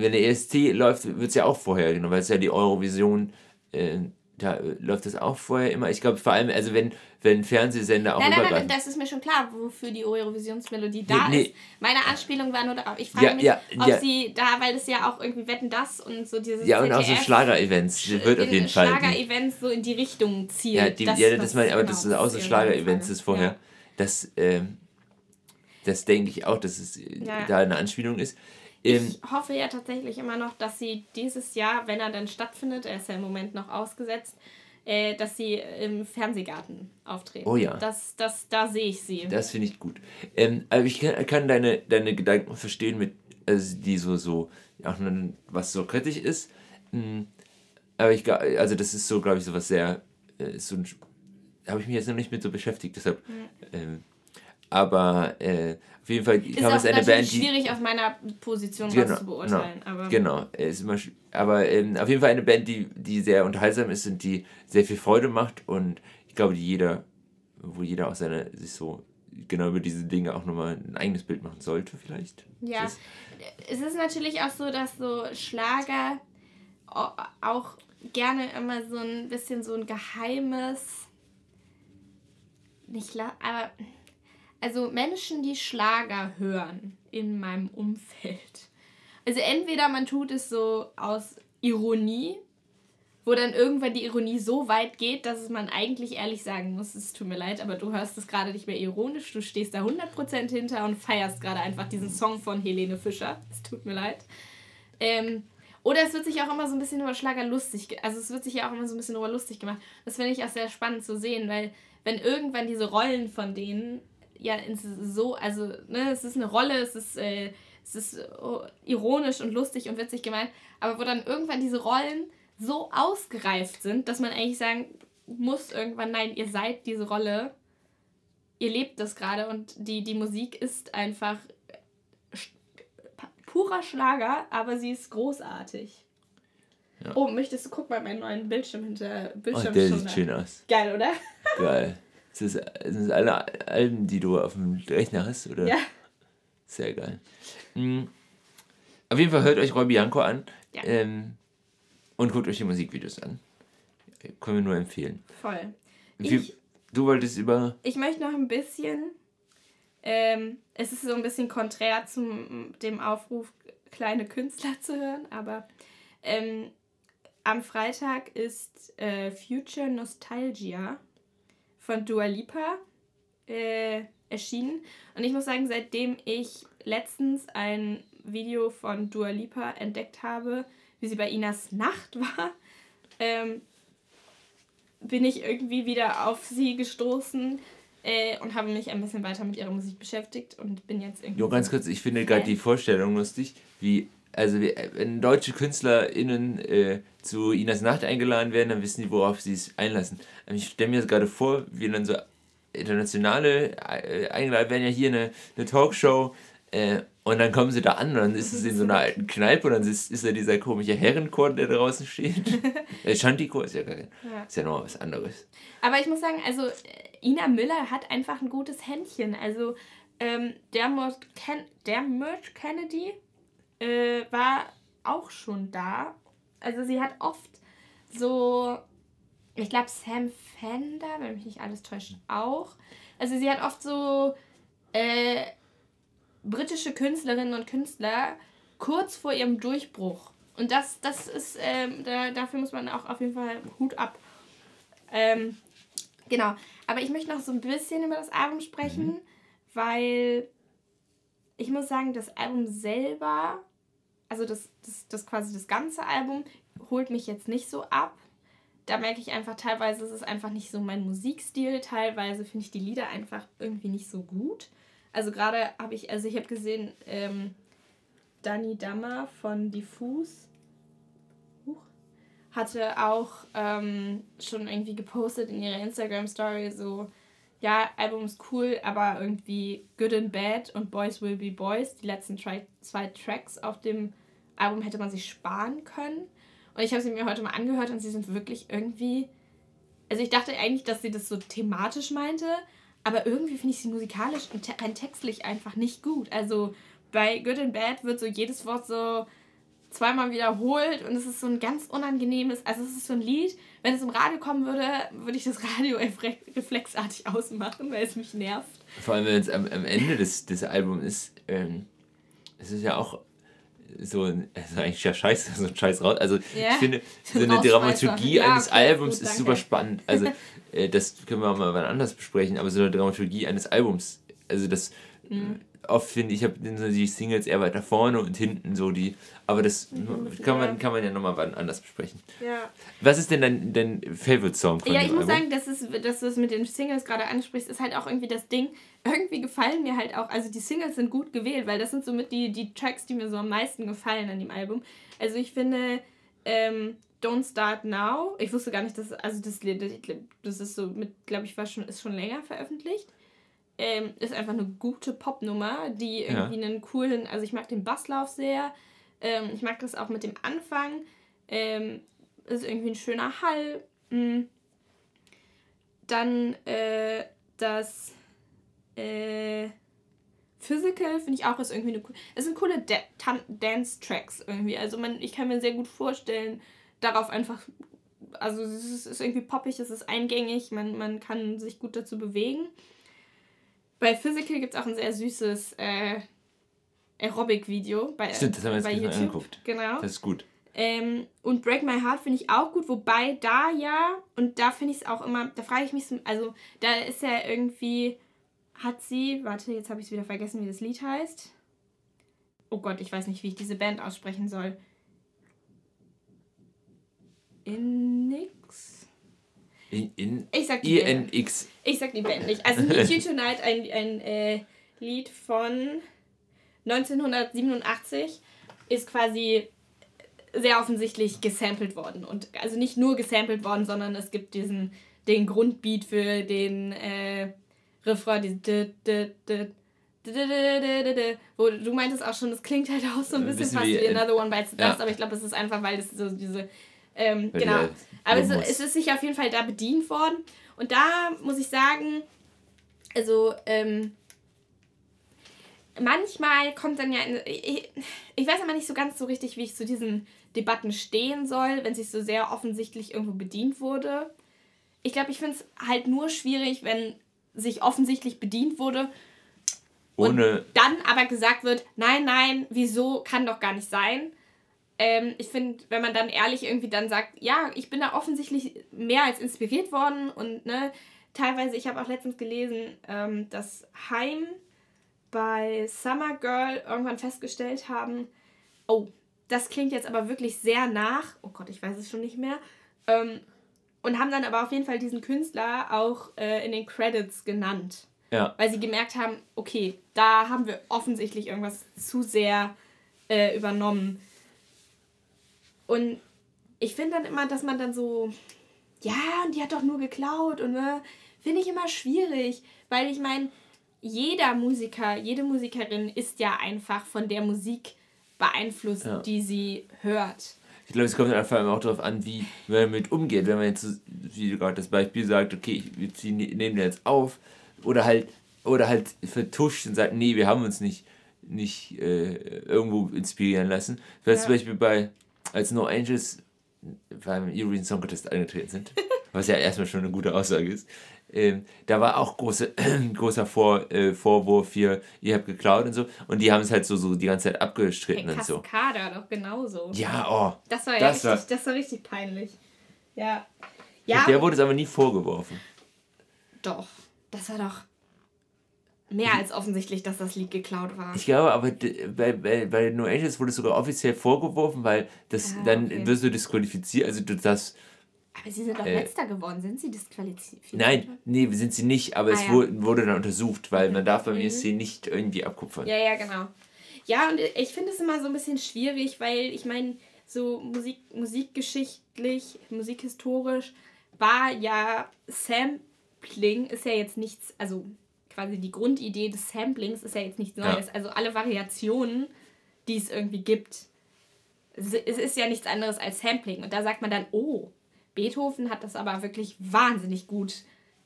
[SPEAKER 1] wenn der ESC läuft, wird es ja auch vorher genommen, weil es ja die Eurovision, äh, da läuft das auch vorher immer. Ich glaube vor allem, also wenn, wenn Fernsehsender auch
[SPEAKER 2] Nein, nein, nein, das ist mir schon klar, wofür die Eurovisionsmelodie da nee, ist. Meine Anspielung war nur darauf, ich frage ja, mich, ja, ob ja. sie da, weil es ja auch irgendwie Wetten das und so dieses
[SPEAKER 1] Ja, und auch so Schlager-Events, wird auf jeden Fall.
[SPEAKER 2] Schlager-Events so in die Richtung zielt. Ja, die,
[SPEAKER 1] das, ja das meine aber genau, das ist auch so Schlager-Events ist vorher. Das, ähm, das denke ich auch, dass es da eine Anspielung ist.
[SPEAKER 2] Ich hoffe ja tatsächlich immer noch, dass sie dieses Jahr, wenn er dann stattfindet, er ist ja im Moment noch ausgesetzt, äh, dass sie im Fernsehgarten auftreten. Oh ja. Das, das, da sehe ich sie.
[SPEAKER 1] Das finde ich gut. Ähm, aber ich kann, kann, deine, deine Gedanken verstehen, mit, also die so, so, auch was so kritisch ist. Hm, aber ich also das ist so, glaube ich, so was sehr, äh, so habe ich mich jetzt noch nicht mit so beschäftigt, deshalb. Mhm. Ähm, aber äh, auf jeden Fall
[SPEAKER 2] ist es eine Band, die schwierig auf meiner Position genau, was zu beurteilen.
[SPEAKER 1] Genau, aber genau ist immer, aber ähm, auf jeden Fall eine Band, die, die sehr unterhaltsam ist und die sehr viel Freude macht und ich glaube, die jeder, wo jeder auch seine sich so genau über diese Dinge auch nochmal ein eigenes Bild machen sollte, vielleicht.
[SPEAKER 2] Ja, ist es ist natürlich auch so, dass so Schlager auch gerne immer so ein bisschen so ein geheimes, nicht, aber also Menschen, die Schlager hören in meinem Umfeld. Also entweder man tut es so aus Ironie, wo dann irgendwann die Ironie so weit geht, dass man eigentlich ehrlich sagen muss, es tut mir leid, aber du hörst es gerade nicht mehr ironisch, du stehst da 100% hinter und feierst gerade einfach diesen Song von Helene Fischer. Es tut mir leid. Ähm, oder es wird sich auch immer so ein bisschen über Schlager lustig, also es wird sich ja auch immer so ein bisschen über lustig gemacht. Das finde ich auch sehr spannend zu sehen, weil wenn irgendwann diese Rollen von denen ja so, also ne, es ist eine Rolle, es ist, äh, es ist oh, ironisch und lustig und witzig gemeint, aber wo dann irgendwann diese Rollen so ausgereift sind, dass man eigentlich sagen muss irgendwann, nein, ihr seid diese Rolle ihr lebt das gerade und die, die Musik ist einfach purer Schlager, aber sie ist großartig. Ja. Oh, möchtest du guck mal meinen neuen Bildschirm hinter Bildschirm? Oh, der sieht schön aus. Geil, oder?
[SPEAKER 1] Geil. Sind das, sind das alle Alben, die du auf dem Rechner hast, oder? Ja. Sehr geil. Mhm. Auf jeden Fall hört euch Roy Bianco an ja. ähm, und guckt euch die Musikvideos an. Können wir nur empfehlen. Voll. Wie, ich, du wolltest über.
[SPEAKER 2] Ich möchte noch ein bisschen. Ähm, es ist so ein bisschen konträr zum dem Aufruf, kleine Künstler zu hören, aber ähm, am Freitag ist äh, Future Nostalgia von Dua Lipa äh, erschienen. Und ich muss sagen, seitdem ich letztens ein Video von Dua Lipa entdeckt habe, wie sie bei Inas Nacht war, ähm, bin ich irgendwie wieder auf sie gestoßen äh, und habe mich ein bisschen weiter mit ihrer Musik beschäftigt und bin jetzt irgendwie.
[SPEAKER 1] Jo, ganz kurz, ich finde gerade die Vorstellung lustig, wie also wenn deutsche KünstlerInnen äh, zu Inas Nacht eingeladen werden, dann wissen die, worauf sie es einlassen. Ich stelle mir das gerade vor, wie dann so internationale äh, eingeladen werden, ja hier eine, eine Talkshow äh, und dann kommen sie da an und dann ist es in so einer alten Kneipe und dann ist, ist da dieser komische Herrenchor, der draußen steht. äh, Shanti-Chor ist ja, gar, ja. ist ja noch was anderes.
[SPEAKER 2] Aber ich muss sagen, also Ina Müller hat einfach ein gutes Händchen. Also ähm, der, Ken der Merch Kennedy äh, war auch schon da. Also sie hat oft so, ich glaube Sam Fender, wenn mich nicht alles täuscht, auch. Also sie hat oft so äh, britische Künstlerinnen und Künstler kurz vor ihrem Durchbruch. Und das, das ist, ähm, da, dafür muss man auch auf jeden Fall Hut ab. Ähm, genau. Aber ich möchte noch so ein bisschen über das Album sprechen, mhm. weil ich muss sagen, das Album selber also das, das, das quasi das ganze Album holt mich jetzt nicht so ab. Da merke ich einfach, teilweise ist es einfach nicht so mein Musikstil, teilweise finde ich die Lieder einfach irgendwie nicht so gut. Also gerade habe ich, also ich habe gesehen, ähm, Dani Dammer von Diffus hatte auch ähm, schon irgendwie gepostet in ihrer Instagram-Story so, ja, Album ist cool, aber irgendwie Good and Bad und Boys Will Be Boys, die letzten zwei, Tracks auf dem Album hätte man sich sparen können. Und ich habe sie mir heute mal angehört und sie sind wirklich irgendwie. Also ich dachte eigentlich, dass sie das so thematisch meinte, aber irgendwie finde ich sie musikalisch und rein textlich einfach nicht gut. Also bei Good and Bad wird so jedes Wort so zweimal wiederholt und es ist so ein ganz unangenehmes, also es ist so ein Lied, wenn es im Radio kommen würde, würde ich das Radio reflexartig ausmachen, weil es mich nervt.
[SPEAKER 1] Vor allem, wenn es am, am Ende des, des Albums ist, ähm, es ist ja auch so ein, also eigentlich ja scheiße, so ein Scheiß raus. Also yeah. ich finde, so eine Dramaturgie ja, eines okay, Albums gut, ist super spannend. Also äh, das können wir auch mal wann anders besprechen, aber so eine Dramaturgie eines Albums, also das mhm oft finde ich, habe die Singles eher weiter vorne und hinten so die. Aber das mhm, kann, man, kann man ja nochmal anders besprechen. Ja. Was ist denn dein, dein Favorite-Song
[SPEAKER 2] von Ja, ich muss Album? sagen, dass, es, dass du es mit den Singles gerade ansprichst, ist halt auch irgendwie das Ding. Irgendwie gefallen mir halt auch, also die Singles sind gut gewählt, weil das sind somit die, die Tracks, die mir so am meisten gefallen an dem Album. Also ich finde, ähm, Don't Start Now, ich wusste gar nicht, dass, also das das ist so mit, glaube ich, war schon, ist schon länger veröffentlicht ähm, ist einfach eine gute Popnummer, die irgendwie ja. einen coolen, also ich mag den Basslauf sehr, ähm, ich mag das auch mit dem Anfang, ähm, ist irgendwie ein schöner Hall. Mhm. Dann äh, das äh, Physical finde ich auch ist irgendwie eine. Es sind coole da Dance Tracks irgendwie. Also man, ich kann mir sehr gut vorstellen, darauf einfach. Also es ist irgendwie poppig, es ist eingängig, man, man kann sich gut dazu bewegen. Bei Physical gibt es auch ein sehr süßes äh, Aerobic-Video bei, Stimmt, das haben wir jetzt bei YouTube. angeguckt. Genau. Das ist gut. Ähm, und Break My Heart finde ich auch gut, wobei da ja, und da finde ich es auch immer, da frage ich mich, so, also da ist ja irgendwie, hat sie, warte, jetzt habe ich es wieder vergessen, wie das Lied heißt. Oh Gott, ich weiß nicht, wie ich diese Band aussprechen soll. Inix? In, in ich sag die INX. Ich sag die Band nicht. Also Meet You Tonight, ein, ein äh, Lied von 1987, ist quasi sehr offensichtlich gesampelt worden. Und also nicht nur gesampelt worden, sondern es gibt diesen den Grundbeat für den äh, Refrain, dieses wo du meintest auch schon, das klingt halt auch so ein bisschen fast wie, Another One Bites the Dust, aber ich glaube, es ist einfach, weil es so diese, ähm, genau. Aber es, es, ist sich auf jeden Fall da bedient worden. Und da muss ich sagen, also, ähm, manchmal kommt dann ja, in, ich, ich weiß aber nicht so ganz so richtig, wie ich zu diesen Debatten stehen soll, wenn sich so sehr offensichtlich irgendwo bedient wurde. Ich glaube, ich finde es halt nur schwierig, wenn sich offensichtlich bedient wurde ohne und dann aber gesagt wird, nein, nein, wieso, kann doch gar nicht sein. Ähm, ich finde, wenn man dann ehrlich irgendwie dann sagt, ja, ich bin da offensichtlich mehr als inspiriert worden und ne, teilweise, ich habe auch letztens gelesen, ähm, dass Heim bei Summer Girl irgendwann festgestellt haben, oh, das klingt jetzt aber wirklich sehr nach, oh Gott, ich weiß es schon nicht mehr, ähm, und haben dann aber auf jeden Fall diesen Künstler auch äh, in den Credits genannt. Ja. Weil sie gemerkt haben, okay, da haben wir offensichtlich irgendwas zu sehr äh, übernommen. Und ich finde dann immer, dass man dann so, ja, und die hat doch nur geklaut und ne, finde ich immer schwierig, weil ich meine, jeder Musiker, jede Musikerin ist ja einfach von der Musik beeinflusst, ja. die sie hört.
[SPEAKER 1] Ich glaube, es kommt einfach auch darauf an, wie man damit umgeht. Wenn man jetzt, wie du gerade das Beispiel sagt, okay, wir ziehen, nehmen den jetzt auf, oder halt, oder halt vertuscht und sagt, nee, wir haben uns nicht, nicht äh, irgendwo inspirieren lassen. Ich weiß ja. zum Beispiel bei, als No Angels beim Eurovision Song Contest eingetreten sind, was ja erstmal schon eine gute Aussage ist, ähm, da war auch große, großer Vor, äh, Vorwurf hier, ihr habt geklaut und so. Und die haben es halt so, so die ganze Zeit abgestritten hey, und so.
[SPEAKER 2] Kader doch genauso.
[SPEAKER 1] Ja, oh.
[SPEAKER 2] Das war ja das richtig, war, das war richtig peinlich. Ja.
[SPEAKER 1] ja. Der wurde es aber nie vorgeworfen.
[SPEAKER 2] Doch. Das war doch mehr als offensichtlich, dass das Lied geklaut war.
[SPEAKER 1] Ich glaube, aber bei, bei, bei No Angels wurde es sogar offiziell vorgeworfen, weil das ah, dann okay. wirst du disqualifiziert. Also du das.
[SPEAKER 2] Aber sie sind doch äh, letzter geworden. Sind sie disqualifiziert?
[SPEAKER 1] Nein, nee, sind sie nicht, aber ah, es ja. wurde, wurde, dann untersucht, weil man darf beim mhm. ESC nicht irgendwie abkupfern.
[SPEAKER 2] Ja, ja, genau. Ja, und ich finde es immer so ein bisschen schwierig, weil ich meine, so Musik, musikgeschichtlich, musikhistorisch war ja Sam Sampling ist ja jetzt nichts, also quasi die Grundidee des Samplings ist ja jetzt nichts Neues. Ja. Also alle Variationen, die es irgendwie gibt, es ist ja nichts anderes als Sampling. Und da sagt man dann, oh, Beethoven hat das aber wirklich wahnsinnig gut,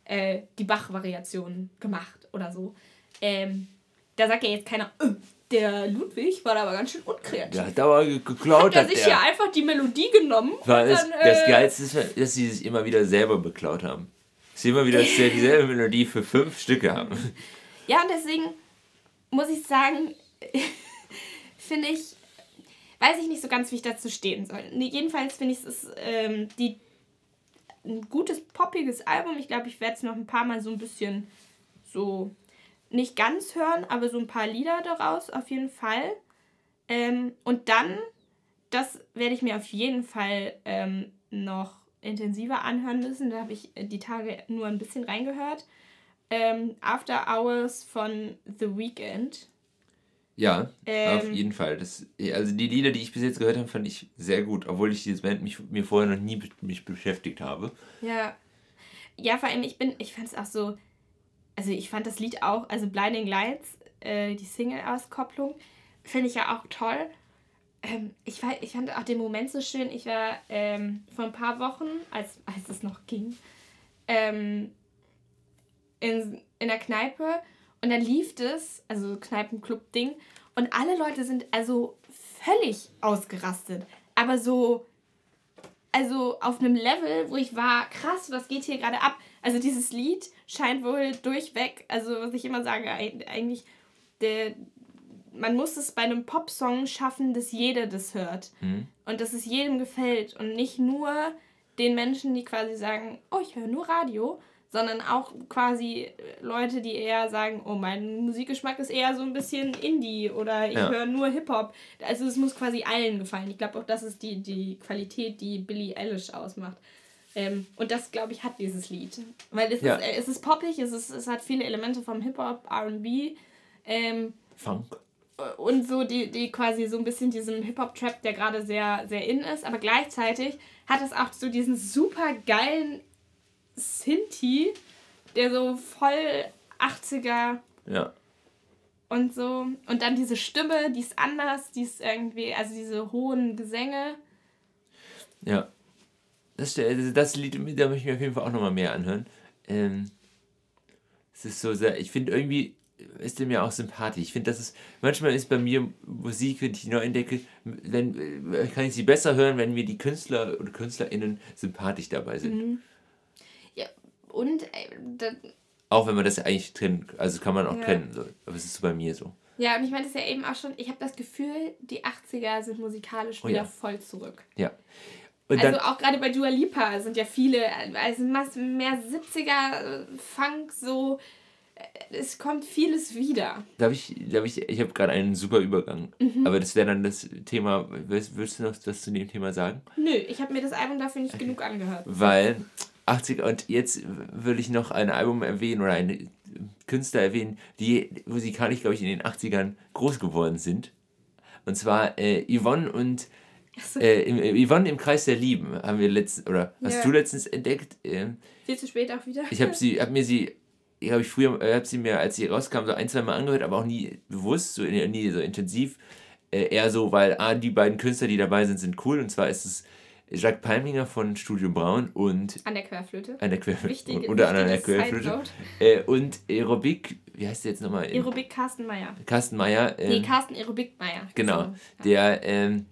[SPEAKER 2] äh, die Bach-Variationen gemacht oder so. Ähm, da sagt ja jetzt keiner, äh, der Ludwig war da aber ganz schön unkreativ. Der hat aber geklaut. Hat er sich ja einfach die Melodie genommen.
[SPEAKER 1] War das, dann, äh, das Geilste ist, dass sie sich immer wieder selber beklaut haben sie immer wieder dieselbe Melodie für fünf Stücke haben.
[SPEAKER 2] Ja, und deswegen muss ich sagen, finde ich, weiß ich nicht so ganz, wie ich dazu stehen soll. Nee, jedenfalls finde ich es ähm, die, ein gutes, poppiges Album. Ich glaube, ich werde es noch ein paar Mal so ein bisschen so nicht ganz hören, aber so ein paar Lieder daraus auf jeden Fall. Ähm, und dann, das werde ich mir auf jeden Fall ähm, noch intensiver anhören müssen. Da habe ich die Tage nur ein bisschen reingehört. Ähm, After Hours von The Weeknd.
[SPEAKER 1] Ja, ähm, auf jeden Fall. Das, also die Lieder, die ich bis jetzt gehört habe, fand ich sehr gut, obwohl ich dieses Band mich, mir vorher noch nie mich beschäftigt habe.
[SPEAKER 2] Ja. Ja, vor allem, ich bin, ich fand es auch so, also ich fand das Lied auch, also Blinding Lights, äh, die Single-Auskopplung, finde ich ja auch toll ähm, ich, war, ich fand auch den Moment so schön. Ich war ähm, vor ein paar Wochen, als, als es noch ging, ähm, in, in der Kneipe und dann lief es, also Kneipenclub-Ding, und alle Leute sind also völlig ausgerastet. Aber so, also auf einem Level, wo ich war, krass, was geht hier gerade ab? Also dieses Lied scheint wohl durchweg, also was ich immer sage, eigentlich der, man muss es bei einem Popsong schaffen, dass jeder das hört. Mhm. Und dass es jedem gefällt. Und nicht nur den Menschen, die quasi sagen, oh, ich höre nur Radio, sondern auch quasi Leute, die eher sagen, oh, mein Musikgeschmack ist eher so ein bisschen Indie oder ich ja. höre nur Hip-Hop. Also es muss quasi allen gefallen. Ich glaube auch, das ist die, die Qualität, die Billie Eilish ausmacht. Ähm, und das, glaube ich, hat dieses Lied. Weil es, ja. ist, es ist poppig, es, ist, es hat viele Elemente vom Hip-Hop, RB. Ähm, Funk und so die, die quasi so ein bisschen diesen Hip-Hop-Trap, der gerade sehr, sehr in ist, aber gleichzeitig hat es auch so diesen super geilen Sinti, der so voll 80er.
[SPEAKER 1] Ja.
[SPEAKER 2] Und so. Und dann diese Stimme, die ist anders, die ist irgendwie, also diese hohen Gesänge.
[SPEAKER 1] Ja. Das, also das Lied, da möchte ich mir auf jeden Fall auch nochmal mehr anhören. Ähm, es ist so sehr, ich finde irgendwie ist der mir auch sympathisch. Ich finde, das ist, manchmal ist bei mir Musik, wenn ich die neu entdecke, wenn, äh, kann ich sie besser hören, wenn mir die Künstler oder KünstlerInnen sympathisch dabei sind.
[SPEAKER 2] Mhm. Ja, und äh,
[SPEAKER 1] auch wenn man das ja eigentlich trennen, also kann man auch ja. trennen, so. aber es ist so bei mir so.
[SPEAKER 2] Ja, und ich meine das ja eben auch schon, ich habe das Gefühl, die 80er sind musikalisch wieder oh ja. voll zurück.
[SPEAKER 1] Ja.
[SPEAKER 2] Und also auch gerade bei Dua Lipa sind ja viele, also mehr 70er Funk so, es kommt vieles wieder.
[SPEAKER 1] Darf ich, darf ich, ich habe gerade einen super Übergang, mhm. aber das wäre dann das Thema, willst, willst, du noch was zu dem Thema sagen?
[SPEAKER 2] Nö, ich habe mir das Album dafür nicht genug angehört.
[SPEAKER 1] Weil 80 und jetzt will ich noch ein Album erwähnen oder eine Künstler erwähnen, die musikalisch, glaube ich, in den 80ern groß geworden sind. Und zwar äh, Yvonne und so. Äh, im, äh, Yvonne im Kreis der Lieben haben wir letztens, oder hast ja. du letztens entdeckt? Äh,
[SPEAKER 2] Viel zu spät auch wieder.
[SPEAKER 1] Ich habe sie, habe mir sie, habe ich früher, äh, habe sie mir, als sie rauskam, so ein, zwei Mal angehört, aber auch nie bewusst, so nie so intensiv. Äh, eher so, weil ah, die beiden Künstler, die dabei sind, sind cool. Und zwar ist es Jacques Palminger von Studio Braun und.
[SPEAKER 2] An der Querflöte.
[SPEAKER 1] An der Querflöte. Wichtig, unter anderem an der Querflöte. Äh, und Aerobik, wie heißt der jetzt nochmal?
[SPEAKER 2] Aerobik Carsten Meyer.
[SPEAKER 1] Carsten Meyer.
[SPEAKER 2] Ähm, nee, Carsten Aerobik Meyer.
[SPEAKER 1] Genau. So, Der ähm,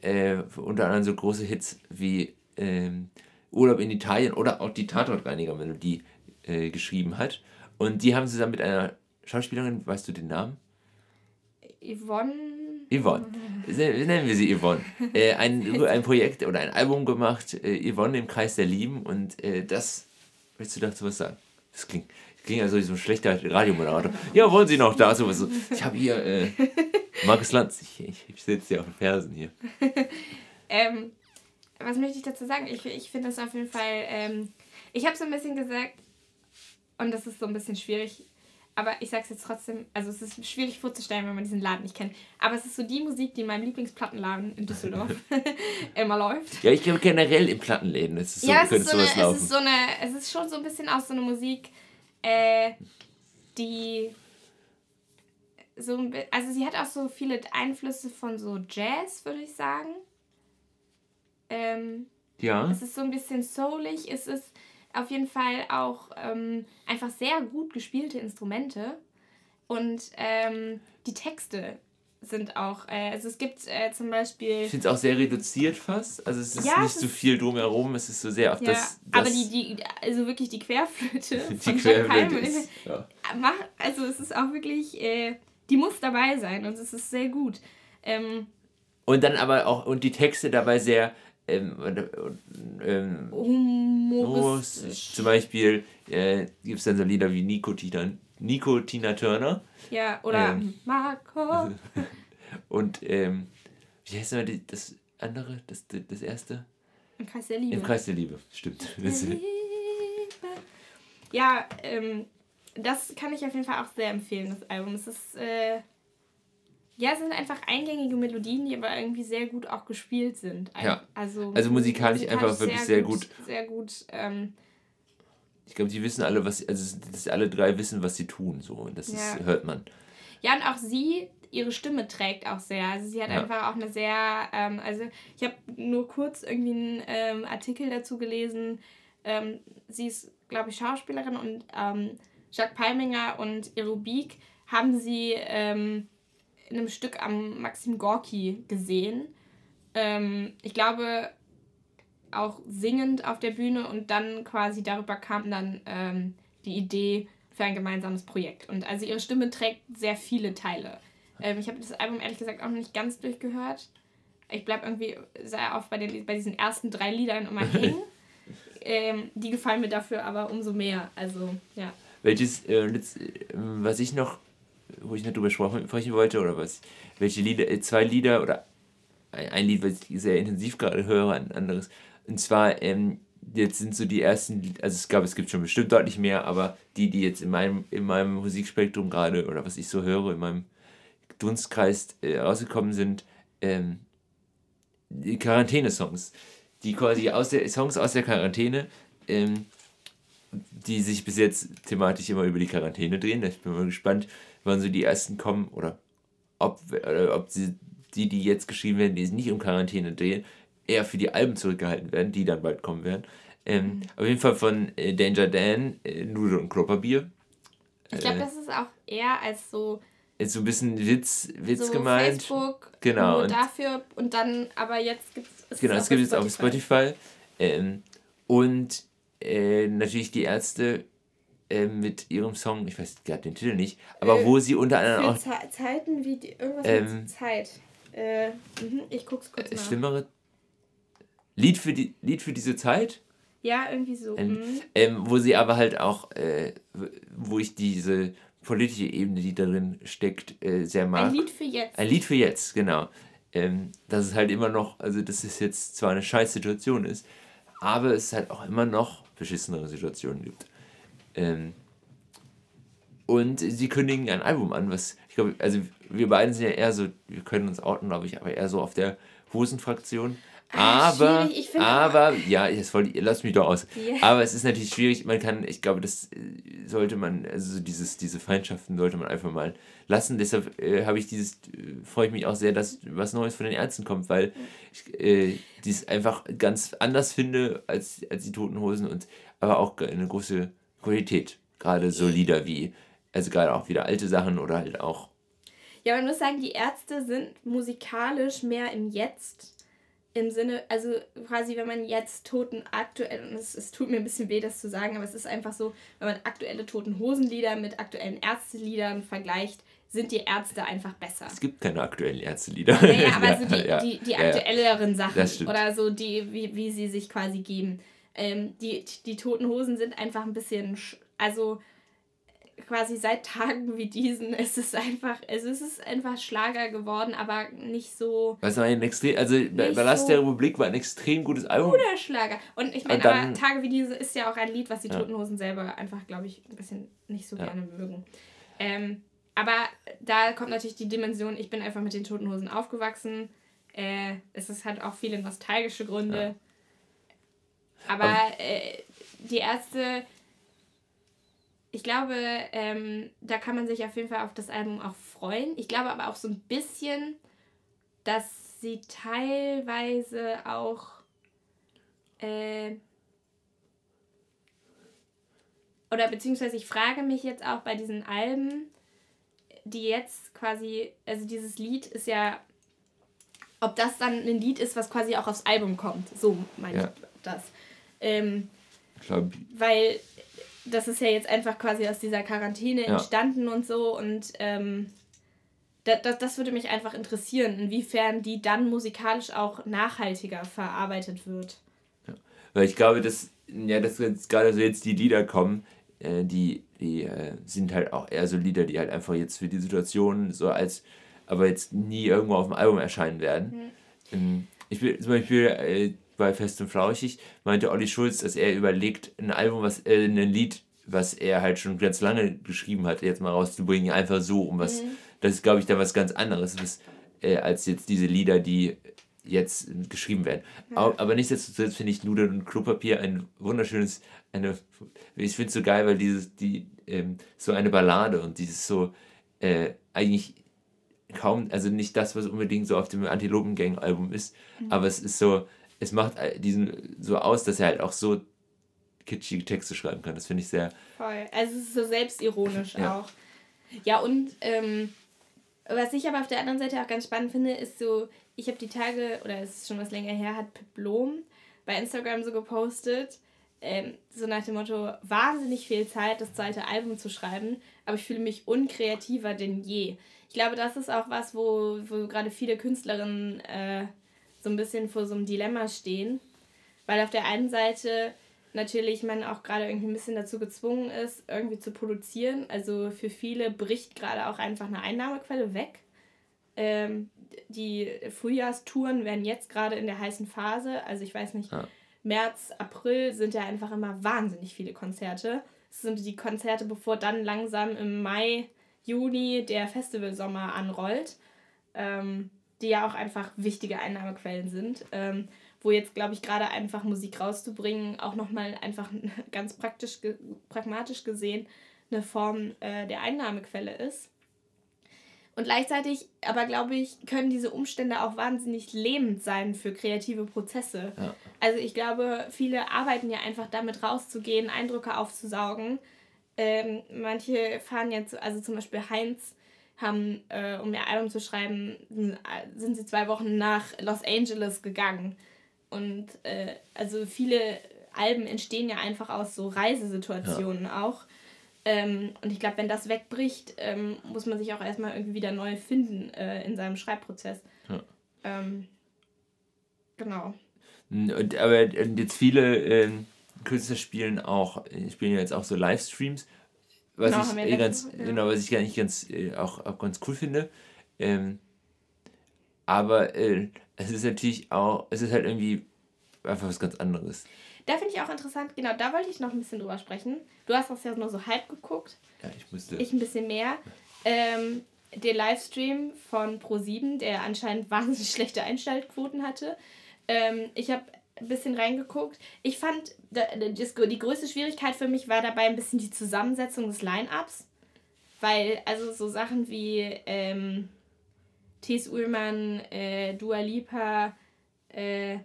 [SPEAKER 1] äh, unter anderem so große Hits wie ähm, Urlaub in Italien oder auch die Tatortreiniger-Melodie äh, geschrieben hat. Und die haben zusammen mit einer Schauspielerin, weißt du den Namen?
[SPEAKER 2] Yvonne.
[SPEAKER 1] Yvonne. Nennen wir sie Yvonne. Äh, ein, ein Projekt oder ein Album gemacht, äh, Yvonne im Kreis der Lieben. Und äh, das, willst du dazu was sagen? Das klingt, das klingt also wie so ein schlechter Radiomoderator. Ja, wollen Sie noch da? So, so. Ich habe hier äh, Markus Lanz. Ich, ich, ich sitze hier auf den Fersen hier.
[SPEAKER 2] ähm, was möchte ich dazu sagen? Ich, ich finde das auf jeden Fall. Ähm, ich habe so ein bisschen gesagt, und das ist so ein bisschen schwierig, aber ich sag's jetzt trotzdem, also es ist schwierig vorzustellen, wenn man diesen Laden nicht kennt. Aber es ist so die Musik, die in meinem Lieblingsplattenladen in Düsseldorf immer läuft.
[SPEAKER 1] Ja, ich glaube generell in Plattenläden ist es so,
[SPEAKER 2] ja, es ist so, eine, laufen. es ist so eine, es ist schon so ein bisschen auch so eine Musik, äh, die so, also sie hat auch so viele Einflüsse von so Jazz, würde ich sagen. Ähm,
[SPEAKER 1] ja.
[SPEAKER 2] Es ist so ein bisschen soulig, es ist auf jeden Fall auch ähm, einfach sehr gut gespielte Instrumente. Und ähm, die Texte sind auch, äh, also es gibt äh, zum Beispiel.
[SPEAKER 1] Ich finde es auch sehr reduziert fast. Also es ist ja, nicht so viel drumherum, es ist so sehr auf ja, das,
[SPEAKER 2] das. Aber die, die, also wirklich die Querflöte die von Querflöte ist, ja. also es ist auch wirklich, äh, die muss dabei sein und es ist sehr gut. Ähm,
[SPEAKER 1] und dann aber auch, und die Texte dabei sehr ähm, ähm, humoristisch. Zum Beispiel äh, gibt es dann so Lieder wie Nico Tina, Nico Tina Turner.
[SPEAKER 2] Ja, oder ähm, Marco.
[SPEAKER 1] und ähm, wie heißt denn das andere, das, das erste?
[SPEAKER 2] Im Kreis der Liebe.
[SPEAKER 1] Im Kreis der Liebe, stimmt. Liebe.
[SPEAKER 2] Ja, ähm, das kann ich auf jeden Fall auch sehr empfehlen, das Album. Es ist äh, ja, es sind einfach eingängige Melodien, die aber irgendwie sehr gut auch gespielt sind.
[SPEAKER 1] Ja. Also, also musikalisch, musikalisch einfach wirklich sehr, sehr gut, gut.
[SPEAKER 2] Sehr gut. Ähm,
[SPEAKER 1] ich glaube, die wissen alle, was also dass alle drei wissen, was sie tun. So, das ja. ist, hört man.
[SPEAKER 2] Ja, und auch sie, ihre Stimme trägt auch sehr. Also sie hat ja. einfach auch eine sehr, ähm, also ich habe nur kurz irgendwie einen ähm, Artikel dazu gelesen. Ähm, sie ist, glaube ich, Schauspielerin und ähm, Jacques Palminger und Aerobik haben sie ähm, in einem Stück am Maxim Gorki gesehen. Ähm, ich glaube, auch singend auf der Bühne und dann quasi darüber kam dann ähm, die Idee für ein gemeinsames Projekt. Und also ihre Stimme trägt sehr viele Teile. Ähm, ich habe das Album ehrlich gesagt auch noch nicht ganz durchgehört. Ich bleibe irgendwie sehr oft bei, den, bei diesen ersten drei Liedern immer hängen. ähm, die gefallen mir dafür aber umso mehr. Also, ja.
[SPEAKER 1] Welches, äh, äh, was ich noch wo ich nicht drüber sprechen wollte, oder was, welche Lieder, äh, zwei Lieder oder ein Lied, was ich sehr intensiv gerade höre, ein anderes. Und zwar, ähm, jetzt sind so die ersten, also es gab, es gibt schon bestimmt deutlich mehr, aber die, die jetzt in meinem, in meinem Musikspektrum gerade, oder was ich so höre, in meinem Dunstkreis äh, rausgekommen sind, ähm, die Quarantäne-Songs. Die quasi aus der Songs aus der Quarantäne, ähm, die sich bis jetzt thematisch immer über die Quarantäne drehen. Ich bin mal gespannt, wann so die ersten kommen oder ob, oder ob sie, die, die jetzt geschrieben werden, die nicht um Quarantäne drehen, eher für die Alben zurückgehalten werden, die dann bald kommen werden. Ähm, mhm. Auf jeden Fall von äh, Danger Dan, äh, Nudeln und Klopperbier.
[SPEAKER 2] Ich glaube, äh, das ist auch eher als so.
[SPEAKER 1] Ist so ein bisschen Witz, Witz so gemeint. Facebook,
[SPEAKER 2] genau. Nur dafür und dann, aber jetzt gibt
[SPEAKER 1] es. Genau, es gibt es auf Spotify. Ähm, und äh, natürlich die Ärzte äh, mit ihrem Song, ich weiß gerade den Titel nicht, aber äh, wo sie unter anderem auch.
[SPEAKER 2] Ze Zeiten wie die, irgendwas ähm, mit Zeit. Äh, mh, ich guck's kurz
[SPEAKER 1] nach. Schlimmere. Lied für, die, Lied für diese Zeit?
[SPEAKER 2] Ja, irgendwie so.
[SPEAKER 1] Ähm, mhm. ähm, wo sie aber halt auch, äh, wo ich diese politische Ebene, die darin steckt, äh, sehr mag. Ein Lied für jetzt. Ein Lied für jetzt, genau. Ähm, dass es halt immer noch, also dass es jetzt zwar eine scheiß Situation ist, aber es halt auch immer noch beschissenere Situationen gibt. Ähm, und sie kündigen ein Album an, was ich glaube, also wir beiden sind ja eher so, wir können uns outen, glaube ich, aber eher so auf der Hosenfraktion. Ah, aber, aber, ja, jetzt wollte, lass mich doch aus. Yeah. Aber es ist natürlich schwierig, man kann, ich glaube, das äh, sollte man, also dieses, diese Feindschaften sollte man einfach mal lassen. Deshalb äh, habe ich dieses, äh, freue ich mich auch sehr, dass was Neues von den Ärzten kommt, weil ich äh, dies einfach ganz anders finde als, als die Toten Hosen und aber auch eine große Qualität. Gerade so Lieder wie, also gerade auch wieder alte Sachen oder halt auch.
[SPEAKER 2] Ja, man muss sagen, die Ärzte sind musikalisch mehr im Jetzt im Sinne, also quasi, wenn man jetzt Toten aktuell, und es, es tut mir ein bisschen weh, das zu sagen, aber es ist einfach so, wenn man aktuelle Toten Hosenlieder mit aktuellen Ärzteliedern vergleicht, sind die Ärzte einfach besser.
[SPEAKER 1] Es gibt keine aktuellen Ärztelieder. Ja, ja aber
[SPEAKER 2] ja, so die, ja, die, die aktuelleren ja, Sachen oder so, die, wie, wie sie sich quasi geben. Ähm, die, die Toten Hosen sind einfach ein bisschen, also quasi seit Tagen wie diesen ist es einfach, es ist einfach Schlager geworden, aber nicht so.
[SPEAKER 1] Was war ein extrem, also Ballast so der Republik war ein extrem gutes Album.
[SPEAKER 2] Guter Schlager. Und ich meine, aber Tage wie diese ist ja auch ein Lied, was die ja. Toten Hosen selber einfach, glaube ich, ein bisschen nicht so ja. gerne mögen. Ähm, aber da kommt natürlich die Dimension, ich bin einfach mit den Toten Hosen aufgewachsen. Äh, es ist halt auch viele nostalgische Gründe. Ja. Aber, äh, die Ärzte ich glaube, ähm, da kann man sich auf jeden Fall auf das Album auch freuen. Ich glaube aber auch so ein bisschen, dass sie teilweise auch äh, oder beziehungsweise ich frage mich jetzt auch bei diesen Alben, die jetzt quasi, also dieses Lied ist ja, ob das dann ein Lied ist, was quasi auch aufs Album kommt. So meine ja. ich das. Ähm. Weil das ist ja jetzt einfach quasi aus dieser Quarantäne ja. entstanden und so und ähm, das, das, das würde mich einfach interessieren, inwiefern die dann musikalisch auch nachhaltiger verarbeitet wird.
[SPEAKER 1] Ja. Weil ich glaube, dass, ja, dass jetzt gerade so jetzt die Lieder kommen, äh, die, die äh, sind halt auch eher so Lieder, die halt einfach jetzt für die Situation so als, aber jetzt nie irgendwo auf dem Album erscheinen werden. Mhm. Ähm, ich will zum Beispiel äh, bei Fest und Flauschig meinte Olli Schulz, dass er überlegt, ein Album, was, äh, ein Lied, was er halt schon ganz lange geschrieben hat, jetzt mal rauszubringen, einfach so, um was, mhm. das ist, glaube ich, da was ganz anderes, was, äh, als jetzt diese Lieder, die jetzt geschrieben werden. Ja. Aber nichtsdestotrotz finde ich Nudeln und Klopapier ein wunderschönes, eine, ich finde es so geil, weil dieses, die, ähm, so eine Ballade und dieses so, äh, eigentlich kaum, also nicht das, was unbedingt so auf dem Antilopen-Gang-Album ist, mhm. aber es ist so, es macht äh, diesen so aus, dass er halt auch so kitschige Texte schreiben kann. Das finde ich sehr.
[SPEAKER 2] Voll. Also es ist so selbstironisch ja. auch. Ja, und ähm, was ich aber auf der anderen Seite auch ganz spannend finde, ist so, ich habe die Tage, oder es ist schon was länger her, hat Pip Blom bei Instagram so gepostet, ähm, so nach dem Motto, wahnsinnig viel Zeit, das zweite Album zu schreiben, aber ich fühle mich unkreativer denn je. Ich glaube, das ist auch was, wo, wo gerade viele Künstlerinnen äh, so ein bisschen vor so einem Dilemma stehen. Weil auf der einen Seite natürlich man auch gerade irgendwie ein bisschen dazu gezwungen ist, irgendwie zu produzieren. Also für viele bricht gerade auch einfach eine Einnahmequelle weg. Ähm, die Frühjahrstouren werden jetzt gerade in der heißen Phase. Also ich weiß nicht, ja. März, April sind ja einfach immer wahnsinnig viele Konzerte. Das sind die Konzerte, bevor dann langsam im Mai, Juni der Festivalsommer anrollt. Ähm, die ja auch einfach wichtige Einnahmequellen sind, ähm, wo jetzt, glaube ich, gerade einfach Musik rauszubringen, auch nochmal einfach ganz praktisch, pragmatisch gesehen eine Form äh, der Einnahmequelle ist. Und gleichzeitig, aber glaube ich, können diese Umstände auch wahnsinnig lähmend sein für kreative Prozesse. Ja. Also ich glaube, viele arbeiten ja einfach damit rauszugehen, Eindrücke aufzusaugen. Ähm, manche fahren jetzt, also zum Beispiel Heinz, haben, äh, um ihr Album zu schreiben, sind sie zwei Wochen nach Los Angeles gegangen. Und äh, also viele Alben entstehen ja einfach aus so Reisesituationen ja. auch. Ähm, und ich glaube, wenn das wegbricht, ähm, muss man sich auch erstmal irgendwie wieder neu finden äh, in seinem Schreibprozess. Ja. Ähm, genau.
[SPEAKER 1] Und, aber jetzt viele ähm, Künstler spielen auch, spielen ja jetzt auch so Livestreams, was genau, ich eh ganz, ja. genau, was ich gar nicht ganz äh, auch, auch ganz cool finde. Ähm, aber äh, es ist natürlich auch, es ist halt irgendwie einfach was ganz anderes.
[SPEAKER 2] Da finde ich auch interessant, genau, da wollte ich noch ein bisschen drüber sprechen. Du hast das ja nur so halb geguckt.
[SPEAKER 1] Ja, ich musste.
[SPEAKER 2] Ich ein bisschen mehr. Ähm, der Livestream von Pro7, der anscheinend wahnsinnig schlechte Einschaltquoten hatte. Ähm, ich habe ein bisschen reingeguckt. Ich fand, die größte Schwierigkeit für mich war dabei ein bisschen die Zusammensetzung des Line-Ups. Weil, also so Sachen wie ähm, T.S. Ullmann, äh, Dua Lipa, äh,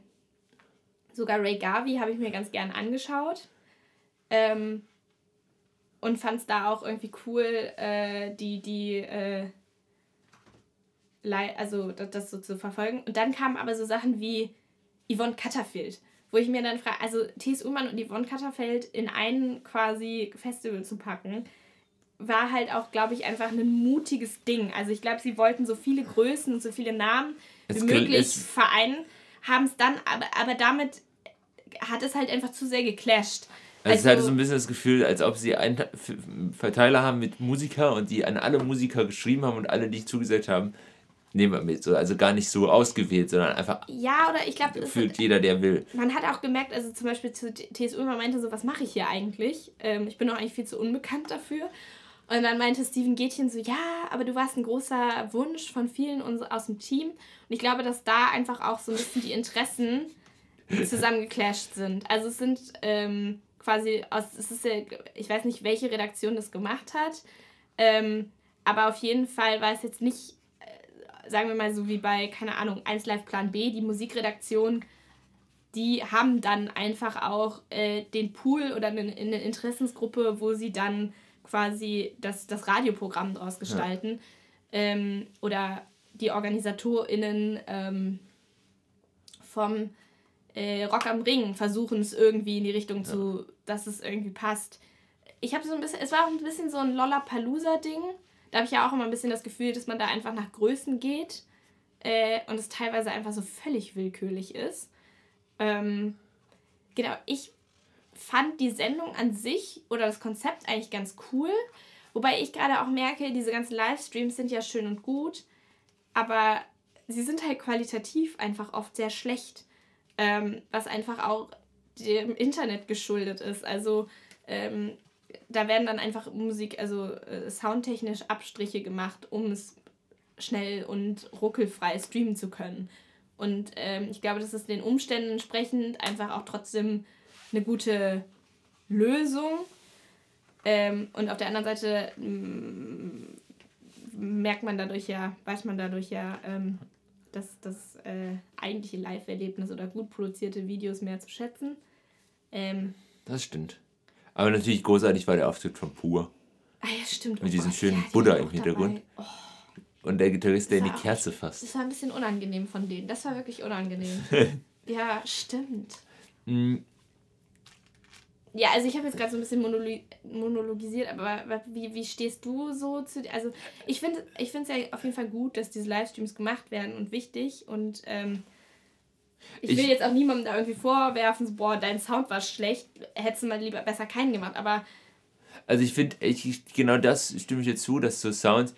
[SPEAKER 2] Sogar Ray Garvey habe ich mir ganz gern angeschaut. Ähm, und fand es da auch irgendwie cool, äh, die, die, äh, also das, das, so zu verfolgen. Und dann kamen aber so Sachen wie Yvonne Cutterfield, wo ich mir dann frage, also T.S. Ullmann und Yvonne Cutterfield in ein quasi Festival zu packen, war halt auch, glaube ich, einfach ein mutiges Ding. Also ich glaube, sie wollten so viele Größen und so viele Namen wie möglich vereinen haben es dann, aber, aber damit hat es halt einfach zu sehr geclasht.
[SPEAKER 1] Also, also ich hatte so ein bisschen das Gefühl, als ob sie einen Verteiler haben mit Musiker und die an alle Musiker geschrieben haben und alle, die zugesagt haben, nehmen wir mit. So, also gar nicht so ausgewählt, sondern einfach.
[SPEAKER 2] Ja, oder ich glaube.
[SPEAKER 1] Fühlt jeder, der will.
[SPEAKER 2] Man hat auch gemerkt, also zum Beispiel zu TSU, man meinte so, was mache ich hier eigentlich? Ähm, ich bin doch eigentlich viel zu unbekannt dafür. Und dann meinte Steven Gätchen so, ja, aber du warst ein großer Wunsch von vielen aus dem Team. Und ich glaube, dass da einfach auch so ein bisschen die Interessen zusammengeclasht sind. Also es sind ähm, quasi aus, es ist ja, ich weiß nicht, welche Redaktion das gemacht hat, ähm, aber auf jeden Fall war es jetzt nicht, sagen wir mal so wie bei, keine Ahnung, 1 Live Plan B, die Musikredaktion, die haben dann einfach auch äh, den Pool oder eine, eine Interessensgruppe, wo sie dann quasi das, das Radioprogramm draus gestalten. Ja. Ähm, oder die OrganisatorInnen ähm, vom äh, Rock am Ring versuchen es irgendwie in die Richtung ja. zu, dass es irgendwie passt. Ich habe so ein bisschen, es war auch ein bisschen so ein Lollapalooza-Ding. Da habe ich ja auch immer ein bisschen das Gefühl, dass man da einfach nach Größen geht äh, und es teilweise einfach so völlig willkürlich ist. Ähm, genau, ich fand die Sendung an sich oder das Konzept eigentlich ganz cool. Wobei ich gerade auch merke, diese ganzen Livestreams sind ja schön und gut, aber sie sind halt qualitativ einfach oft sehr schlecht, ähm, was einfach auch dem Internet geschuldet ist. Also ähm, da werden dann einfach Musik, also äh, soundtechnisch Abstriche gemacht, um es schnell und ruckelfrei streamen zu können. Und ähm, ich glaube, das ist den Umständen entsprechend einfach auch trotzdem eine gute Lösung. Ähm, und auf der anderen Seite mm, merkt man dadurch ja, weiß man dadurch ja, ähm, dass das äh, eigentliche Live-Erlebnis oder gut produzierte Videos mehr zu schätzen. Ähm,
[SPEAKER 1] das stimmt. Aber natürlich großartig war der Auftritt von Pur.
[SPEAKER 2] Ah ja, stimmt.
[SPEAKER 1] Mit oh diesem schönen Buddha im Hintergrund. Oh. Und der Gitarrist, der in die Kerze fasst.
[SPEAKER 2] Das war ein bisschen unangenehm von denen. Das war wirklich unangenehm. ja, stimmt. Mm, ja, also ich habe jetzt gerade so ein bisschen monolo monologisiert, aber wie, wie stehst du so zu. Also ich finde ich es ja auf jeden Fall gut, dass diese Livestreams gemacht werden und wichtig. Und ähm, ich will ich, jetzt auch niemandem da irgendwie vorwerfen, so, boah, dein Sound war schlecht, hättest du mal lieber besser keinen gemacht, aber.
[SPEAKER 1] Also ich finde, ich, genau das stimme ich jetzt zu, dass so Sounds.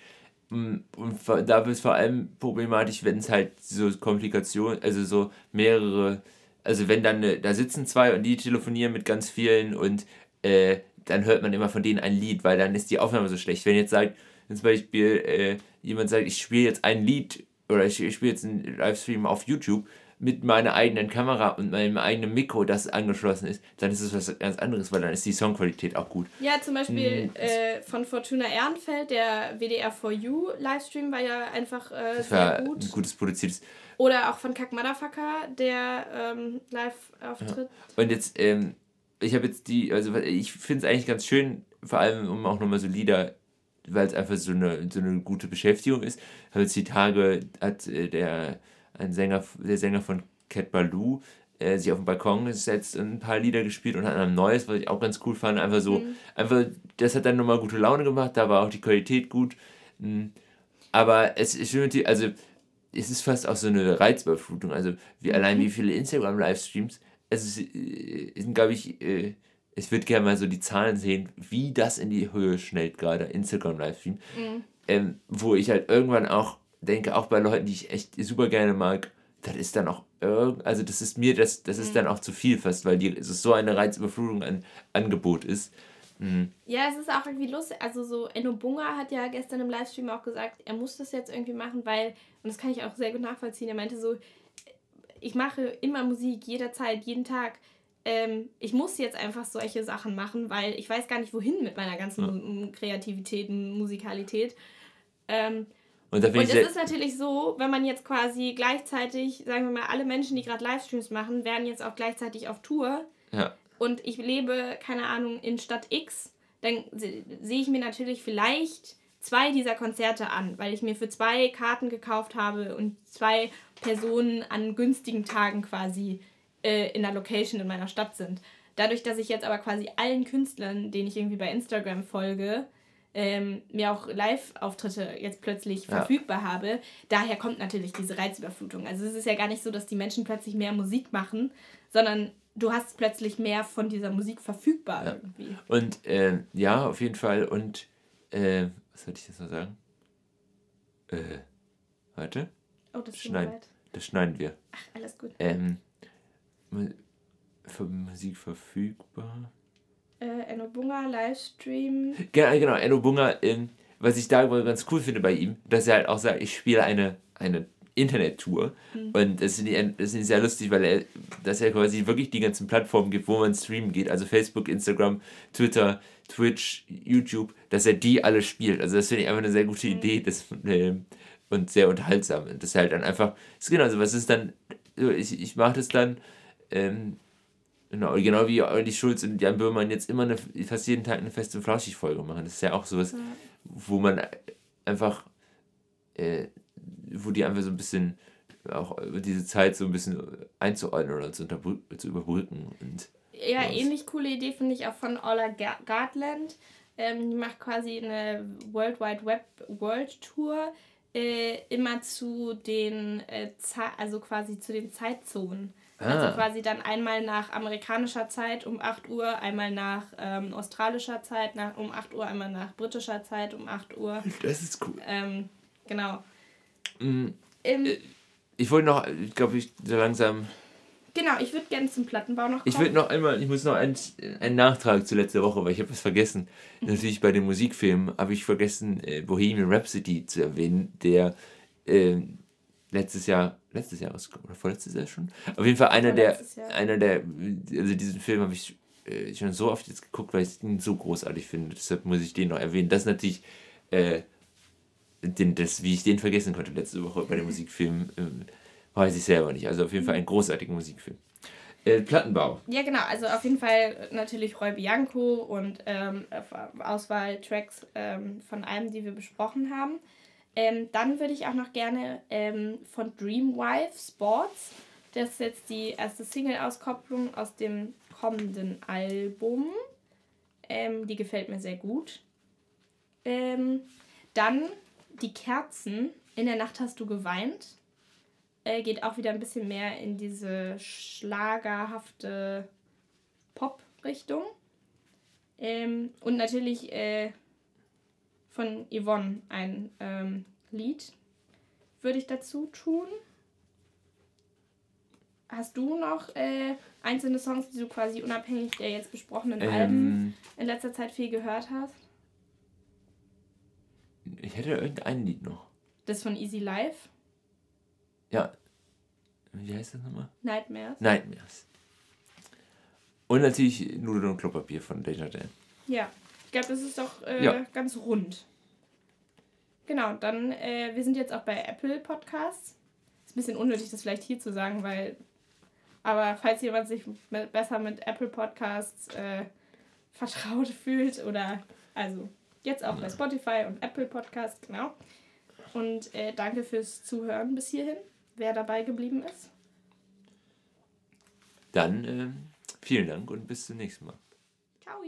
[SPEAKER 1] Mm, und da wird es vor allem problematisch, wenn es halt so Komplikationen, also so mehrere also wenn dann, äh, da sitzen zwei und die telefonieren mit ganz vielen und äh, dann hört man immer von denen ein Lied, weil dann ist die Aufnahme so schlecht. Wenn jetzt sagt, zum Beispiel äh, jemand sagt, ich spiele jetzt ein Lied oder ich, ich spiele jetzt einen Livestream auf YouTube mit meiner eigenen Kamera und meinem eigenen Mikro, das angeschlossen ist, dann ist es was ganz anderes, weil dann ist die Songqualität auch gut.
[SPEAKER 2] Ja, zum Beispiel hm. äh, von Fortuna Ehrenfeld, der WDR 4U Livestream war ja einfach äh, das
[SPEAKER 1] sehr gut. Ein gutes produziertes.
[SPEAKER 2] Oder auch von Kack Motherfucker, der ähm, Live-Auftritt.
[SPEAKER 1] Ja. Und jetzt, ähm, ich habe jetzt die, also ich finde es eigentlich ganz schön, vor allem um auch nochmal so Lieder, weil es einfach so eine, so eine gute Beschäftigung ist. Habe jetzt die Tage, hat äh, der, ein Sänger, der Sänger von Cat Baloo, äh, sich auf den Balkon gesetzt und ein paar Lieder gespielt und hat ein neues, was ich auch ganz cool fand. Einfach so, mhm. einfach, das hat dann nochmal gute Laune gemacht, da war auch die Qualität gut. Mhm. Aber es ist also es ist fast auch so eine Reizüberflutung. Also wie mhm. allein wie viele Instagram-Livestreams. Es äh, sind, glaube ich, äh, ich würde gerne mal so die Zahlen sehen, wie das in die Höhe schnellt gerade, Instagram-Livestream. Mhm. Ähm, wo ich halt irgendwann auch denke, auch bei Leuten, die ich echt super gerne mag, das ist dann auch irgend, also das ist mir, das, das ist mhm. dann auch zu viel fast, weil die, es so eine Reizüberflutung an Angebot ist.
[SPEAKER 2] Mhm. Ja, es ist auch irgendwie lustig. Also so Enno Bunga hat ja gestern im Livestream auch gesagt, er muss das jetzt irgendwie machen, weil, und das kann ich auch sehr gut nachvollziehen, er meinte so, ich mache immer Musik, jederzeit, jeden Tag. Ähm, ich muss jetzt einfach solche Sachen machen, weil ich weiß gar nicht, wohin mit meiner ganzen ja. Kreativität und Musikalität. Ähm, und, und es ist natürlich so, wenn man jetzt quasi gleichzeitig, sagen wir mal, alle Menschen, die gerade Livestreams machen, werden jetzt auch gleichzeitig auf Tour. Ja und ich lebe, keine Ahnung, in Stadt X, dann sehe ich mir natürlich vielleicht zwei dieser Konzerte an, weil ich mir für zwei Karten gekauft habe und zwei Personen an günstigen Tagen quasi äh, in der Location in meiner Stadt sind. Dadurch, dass ich jetzt aber quasi allen Künstlern, denen ich irgendwie bei Instagram folge, ähm, mir auch Live-Auftritte jetzt plötzlich ja. verfügbar habe, daher kommt natürlich diese Reizüberflutung. Also es ist ja gar nicht so, dass die Menschen plötzlich mehr Musik machen, sondern du hast plötzlich mehr von dieser Musik verfügbar
[SPEAKER 1] ja.
[SPEAKER 2] irgendwie.
[SPEAKER 1] Und äh, ja, auf jeden Fall. Und äh, was sollte ich jetzt noch sagen? Äh, warte. Oh, das schneiden. Das schneiden wir.
[SPEAKER 2] Ach, alles gut.
[SPEAKER 1] Ähm, für Musik verfügbar.
[SPEAKER 2] Äh, Enno Bunga, Livestream.
[SPEAKER 1] Genau, genau Enno Bunga, ähm, was ich da ganz cool finde bei ihm, dass er halt auch sagt, ich spiele eine, eine Internet-Tour. Mhm. Und das ich, das sehr lustig, weil er, dass er quasi wirklich die ganzen Plattformen gibt, wo man streamen geht. Also Facebook, Instagram, Twitter, Twitch, YouTube, dass er die alle spielt. Also das finde ich einfach eine sehr gute mhm. Idee das, äh, und sehr unterhaltsam. Und das halt dann einfach, ist genau so, was ist dann, ich, ich mache das dann, ähm, genau, genau wie Olli Schulz und Jan Böhmermann jetzt immer eine, fast jeden Tag eine feste Flauschig-Folge machen. Das ist ja auch sowas, ja. wo man einfach äh, wo die einfach so ein bisschen auch diese Zeit so ein bisschen einzuordnen oder zu, zu überbrücken. Und,
[SPEAKER 2] ja, was. ähnlich coole Idee finde ich auch von Ola Gartland. Ähm, die macht quasi eine World Wide Web World Tour äh, immer zu den äh, also quasi zu den Zeitzonen. Also ah. Also quasi dann einmal nach amerikanischer Zeit um 8 Uhr, einmal nach ähm, australischer Zeit nach, um 8 Uhr, einmal nach britischer Zeit um 8 Uhr.
[SPEAKER 1] Das ist cool.
[SPEAKER 2] Ähm, genau.
[SPEAKER 1] Mhm. Ähm, ich wollte noch, ich glaube, ich so langsam.
[SPEAKER 2] Genau, ich würde gerne zum Plattenbau noch
[SPEAKER 1] kommen. Ich würde noch einmal, ich muss noch einen, einen Nachtrag zu letzter Woche, weil ich habe was vergessen. Natürlich bei den Musikfilmen habe ich vergessen, äh, Bohemian Rhapsody zu erwähnen, der äh, letztes Jahr, letztes Jahr oder vorletztes Jahr schon? Auf jeden Fall einer der, einer der, also diesen Film habe ich äh, schon so oft jetzt geguckt, weil ich ihn so großartig finde. Deshalb muss ich den noch erwähnen. Das ist natürlich äh, den, das, wie ich den vergessen konnte letzte Woche bei dem Musikfilm, ähm, weiß ich selber nicht. Also auf jeden Fall ein großartiger Musikfilm. Äh, Plattenbau.
[SPEAKER 2] Ja, genau. Also auf jeden Fall natürlich Roy Bianco und ähm, Auswahl Tracks ähm, von allem, die wir besprochen haben. Ähm, dann würde ich auch noch gerne ähm, von Dreamwife Sports, das ist jetzt die erste Single-Auskopplung aus dem kommenden Album. Ähm, die gefällt mir sehr gut. Ähm, dann die Kerzen, in der Nacht hast du geweint, äh, geht auch wieder ein bisschen mehr in diese schlagerhafte Pop-Richtung. Ähm, und natürlich äh, von Yvonne ein ähm, Lied würde ich dazu tun. Hast du noch äh, einzelne Songs, die du quasi unabhängig der jetzt besprochenen ähm, Alben in letzter Zeit viel gehört hast?
[SPEAKER 1] Ich hätte irgendein Lied noch.
[SPEAKER 2] Das von Easy Life?
[SPEAKER 1] Ja. wie heißt das nochmal?
[SPEAKER 2] Nightmares.
[SPEAKER 1] Nightmares. Und natürlich Nudeln und Klopapier von Desjardins.
[SPEAKER 2] Ja, ich glaube, das ist doch äh,
[SPEAKER 1] Ja.
[SPEAKER 2] ganz rund. Genau, dann, äh, wir sind jetzt auch bei Apple Podcasts. Ist ein bisschen unnötig, das vielleicht hier zu sagen, weil. Aber falls jemand sich mit, besser mit Apple Podcasts äh, vertraut fühlt oder. Also, jetzt auch bei Spotify und Apple Podcasts, genau. Und äh, danke fürs Zuhören bis hierhin, wer dabei geblieben ist.
[SPEAKER 1] Dann ähm, vielen Dank und bis zum nächsten Mal.
[SPEAKER 2] Ciao!